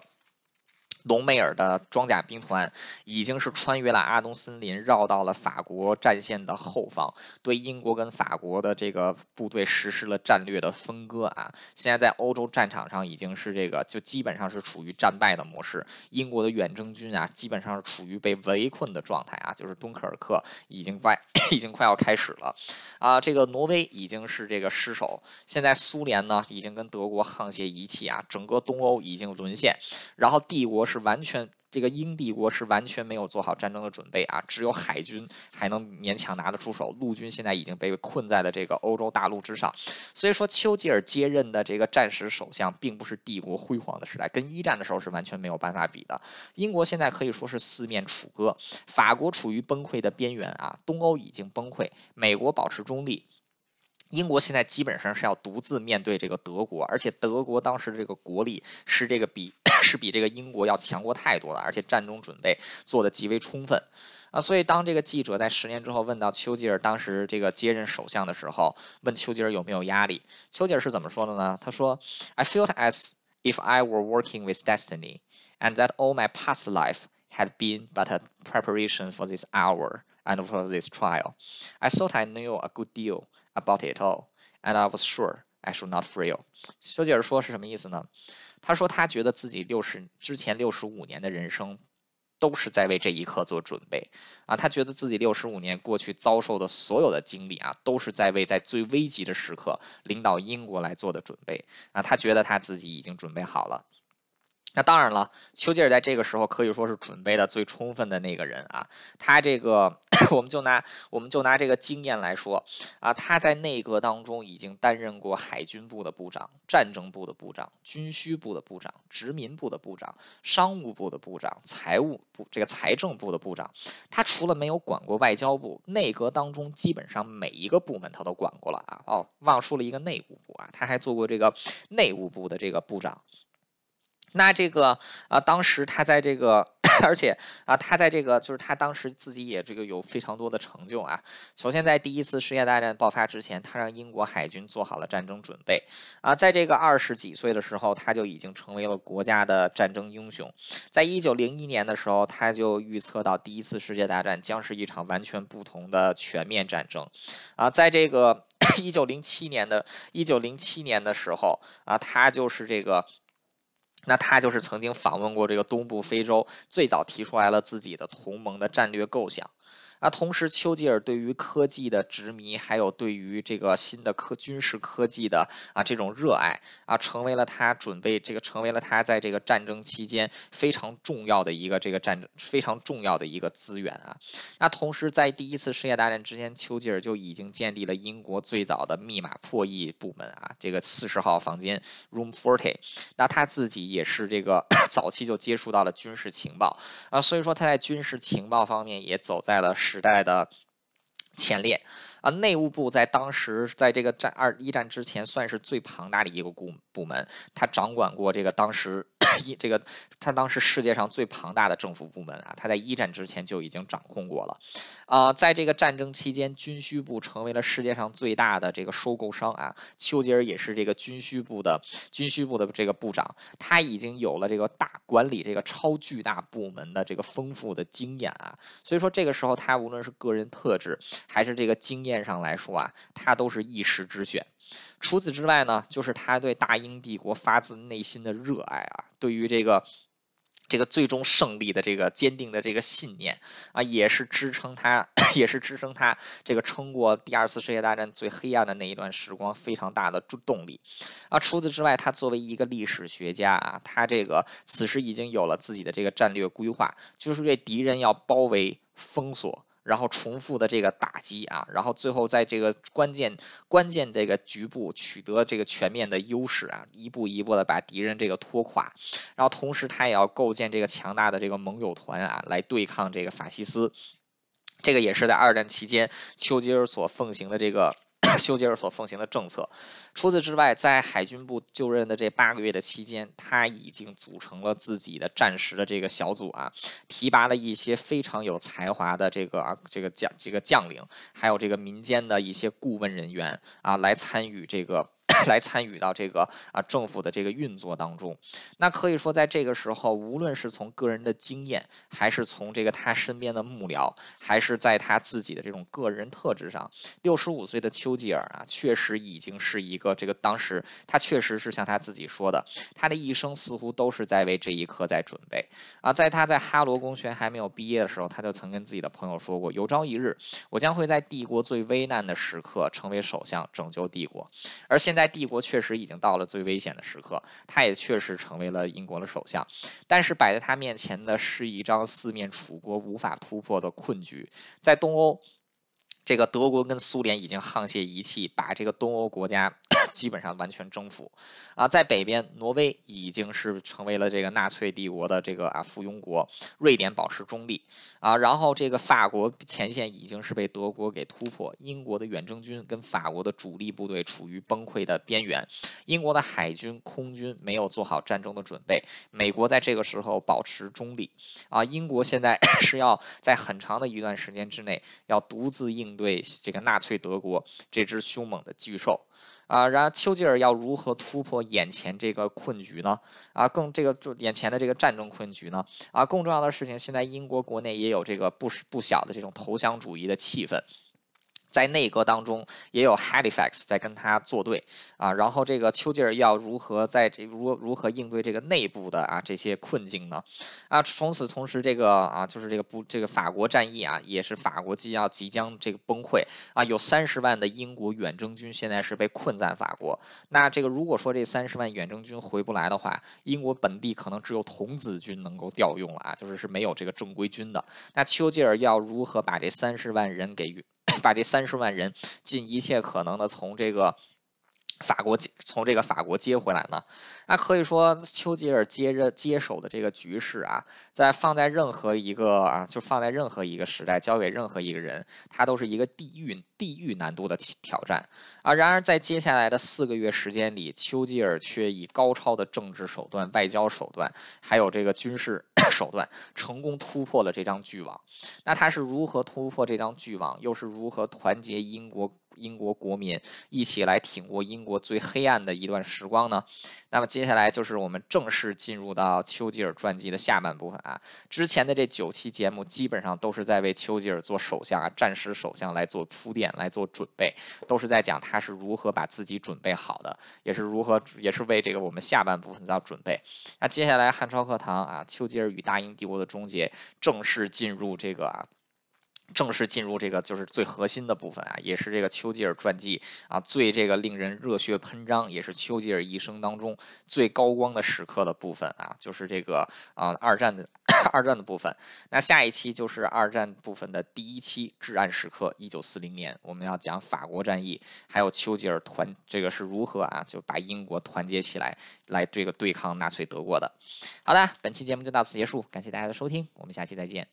隆美尔的装甲兵团已经是穿越了阿东森林，绕到了法国战线的后方，对英国跟法国的这个部队实施了战略的分割啊！现在在欧洲战场上已经是这个，就基本上是处于战败的模式。英国的远征军啊，基本上是处于被围困的状态啊，就是敦刻尔克已经快 已经快要开始了啊！这个挪威已经是这个失守，现在苏联呢已经跟德国沆瀣一气啊，整个东欧已经沦陷，然后帝国是。是完全，这个英帝国是完全没有做好战争的准备啊！只有海军还能勉强拿得出手，陆军现在已经被困在了这个欧洲大陆之上。所以说，丘吉尔接任的这个战时首相，并不是帝国辉煌的时代，跟一战的时候是完全没有办法比的。英国现在可以说是四面楚歌，法国处于崩溃的边缘啊，东欧已经崩溃，美国保持中立。英国现在基本上是要独自面对这个德国，而且德国当时这个国力是这个比是比这个英国要强过太多了，而且战争准备做的极为充分啊。所以当这个记者在十年之后问到丘吉尔当时这个接任首相的时候，问丘吉尔有没有压力，丘吉尔是怎么说的呢？他说：“I felt as if I were working with destiny, and that all my past life had been but a preparation for this hour and for this trial. I thought I knew a good deal.” About it all, and I was sure I should not fail。丘吉尔说是什么意思呢？ 他说他觉得自己六十之前六十五年的人生都是在为这一刻做准备啊。他觉得自己六十五年过去遭受的所有的经历啊，都是在为在最危急的时刻领导英国来做的准备啊。他觉得他自己已经准备好了。那当然了，丘吉尔在这个时候可以说是准备的最充分的那个人啊。他这个，我们就拿我们就拿这个经验来说啊，他在内阁当中已经担任过海军部的部长、战争部的部长、军需部的部长、殖民部的部长、商务部的部长、财务部这个财政部的部长。他除了没有管过外交部，内阁当中基本上每一个部门他都管过了啊。哦，忘说了一个内务部啊，他还做过这个内务部的这个部长。那这个啊，当时他在这个，而且啊，他在这个就是他当时自己也这个有非常多的成就啊。首先，在第一次世界大战爆发之前，他让英国海军做好了战争准备啊。在这个二十几岁的时候，他就已经成为了国家的战争英雄。在一九零一年的时候，他就预测到第一次世界大战将是一场完全不同的全面战争啊。在这个 一九零七年的一九零七年的时候啊，他就是这个。那他就是曾经访问过这个东部非洲，最早提出来了自己的同盟的战略构想。那同时，丘吉尔对于科技的执迷，还有对于这个新的科军事科技的啊这种热爱啊，成为了他准备这个成为了他在这个战争期间非常重要的一个这个战争非常重要的一个资源啊。那同时，在第一次世界大战之前，丘吉尔就已经建立了英国最早的密码破译部门啊，这个四十号房间 Room Forty。那他自己也是这个早期就接触到了军事情报啊，所以说他在军事情报方面也走在了。时代的前列。啊，内务部在当时在这个战二一战之前算是最庞大的一个部部门，他掌管过这个当时。一这个，他当时世界上最庞大的政府部门啊，他在一战之前就已经掌控过了，啊，在这个战争期间，军需部成为了世界上最大的这个收购商啊。丘吉尔也是这个军需部的军需部的这个部长，他已经有了这个大管理这个超巨大部门的这个丰富的经验啊。所以说这个时候，他无论是个人特质还是这个经验上来说啊，他都是一时之选。除此之外呢，就是他对大英帝国发自内心的热爱啊，对于这个这个最终胜利的这个坚定的这个信念啊，也是支撑他，也是支撑他这个撑过第二次世界大战最黑暗的那一段时光非常大的助动力啊。除此之外，他作为一个历史学家啊，他这个此时已经有了自己的这个战略规划，就是对敌人要包围封锁。然后重复的这个打击啊，然后最后在这个关键关键这个局部取得这个全面的优势啊，一步一步的把敌人这个拖垮，然后同时他也要构建这个强大的这个盟友团啊，来对抗这个法西斯。这个也是在二战期间丘吉尔所奉行的这个。丘吉尔所奉行的政策。除此之外，在海军部就任的这八个月的期间，他已经组成了自己的战时的这个小组啊，提拔了一些非常有才华的这个啊这个将这个将领，还有这个民间的一些顾问人员啊，来参与这个。来参与到这个啊政府的这个运作当中，那可以说在这个时候，无论是从个人的经验，还是从这个他身边的幕僚，还是在他自己的这种个人特质上，六十五岁的丘吉尔啊，确实已经是一个这个当时他确实是像他自己说的，他的一生似乎都是在为这一刻在准备啊。在他在哈罗公学还没有毕业的时候，他就曾跟自己的朋友说过，有朝一日我将会在帝国最危难的时刻成为首相，拯救帝国。而现在。帝国确实已经到了最危险的时刻，他也确实成为了英国的首相，但是摆在他面前的是一张四面楚国、无法突破的困局，在东欧。这个德国跟苏联已经沆瀣一气，把这个东欧国家 基本上完全征服啊。在北边，挪威已经是成为了这个纳粹帝国的这个啊附庸国，瑞典保持中立啊。然后这个法国前线已经是被德国给突破，英国的远征军跟法国的主力部队处于崩溃的边缘，英国的海军、空军没有做好战争的准备，美国在这个时候保持中立啊。英国现在 是要在很长的一段时间之内要独自应。对这个纳粹德国这只凶猛的巨兽啊，然而丘吉尔要如何突破眼前这个困局呢？啊，更这个就眼前的这个战争困局呢？啊，更重要的事情，现在英国国内也有这个不不小的这种投降主义的气氛。在内阁当中也有 Halifax 在跟他作对啊，然后这个丘吉尔要如何在这如如何应对这个内部的啊这些困境呢？啊，从此同时这个啊就是这个不这个法国战役啊也是法国即要即将这个崩溃啊，有三十万的英国远征军现在是被困在法国。那这个如果说这三十万远征军回不来的话，英国本地可能只有童子军能够调用了啊，就是是没有这个正规军的。那丘吉尔要如何把这三十万人给予？把这三十万人尽一切可能的从这个法国接从这个法国接回来呢，那可以说丘吉尔接着接手的这个局势啊，在放在任何一个啊，就放在任何一个时代，交给任何一个人，他都是一个地狱地狱难度的挑战啊。然而在接下来的四个月时间里，丘吉尔却以高超的政治手段、外交手段，还有这个军事 手段，成功突破了这张巨网。那他是如何突破这张巨网，又是如何团结英国？英国国民一起来挺过英国最黑暗的一段时光呢？那么接下来就是我们正式进入到丘吉尔传记的下半部分啊。之前的这九期节目基本上都是在为丘吉尔做首相啊、战时首相来做铺垫、来做准备，都是在讲他是如何把自己准备好的，也是如何，也是为这个我们下半部分在准备。那接下来汉朝课堂啊，丘吉尔与大英帝国的终结正式进入这个啊。正式进入这个就是最核心的部分啊，也是这个丘吉尔传记啊最这个令人热血喷张，也是丘吉尔一生当中最高光的时刻的部分啊，就是这个啊二战的 二战的部分。那下一期就是二战部分的第一期至暗时刻，一九四零年，我们要讲法国战役，还有丘吉尔团这个是如何啊就把英国团结起来，来这个对抗纳粹德国的。好的，本期节目就到此结束，感谢大家的收听，我们下期再见。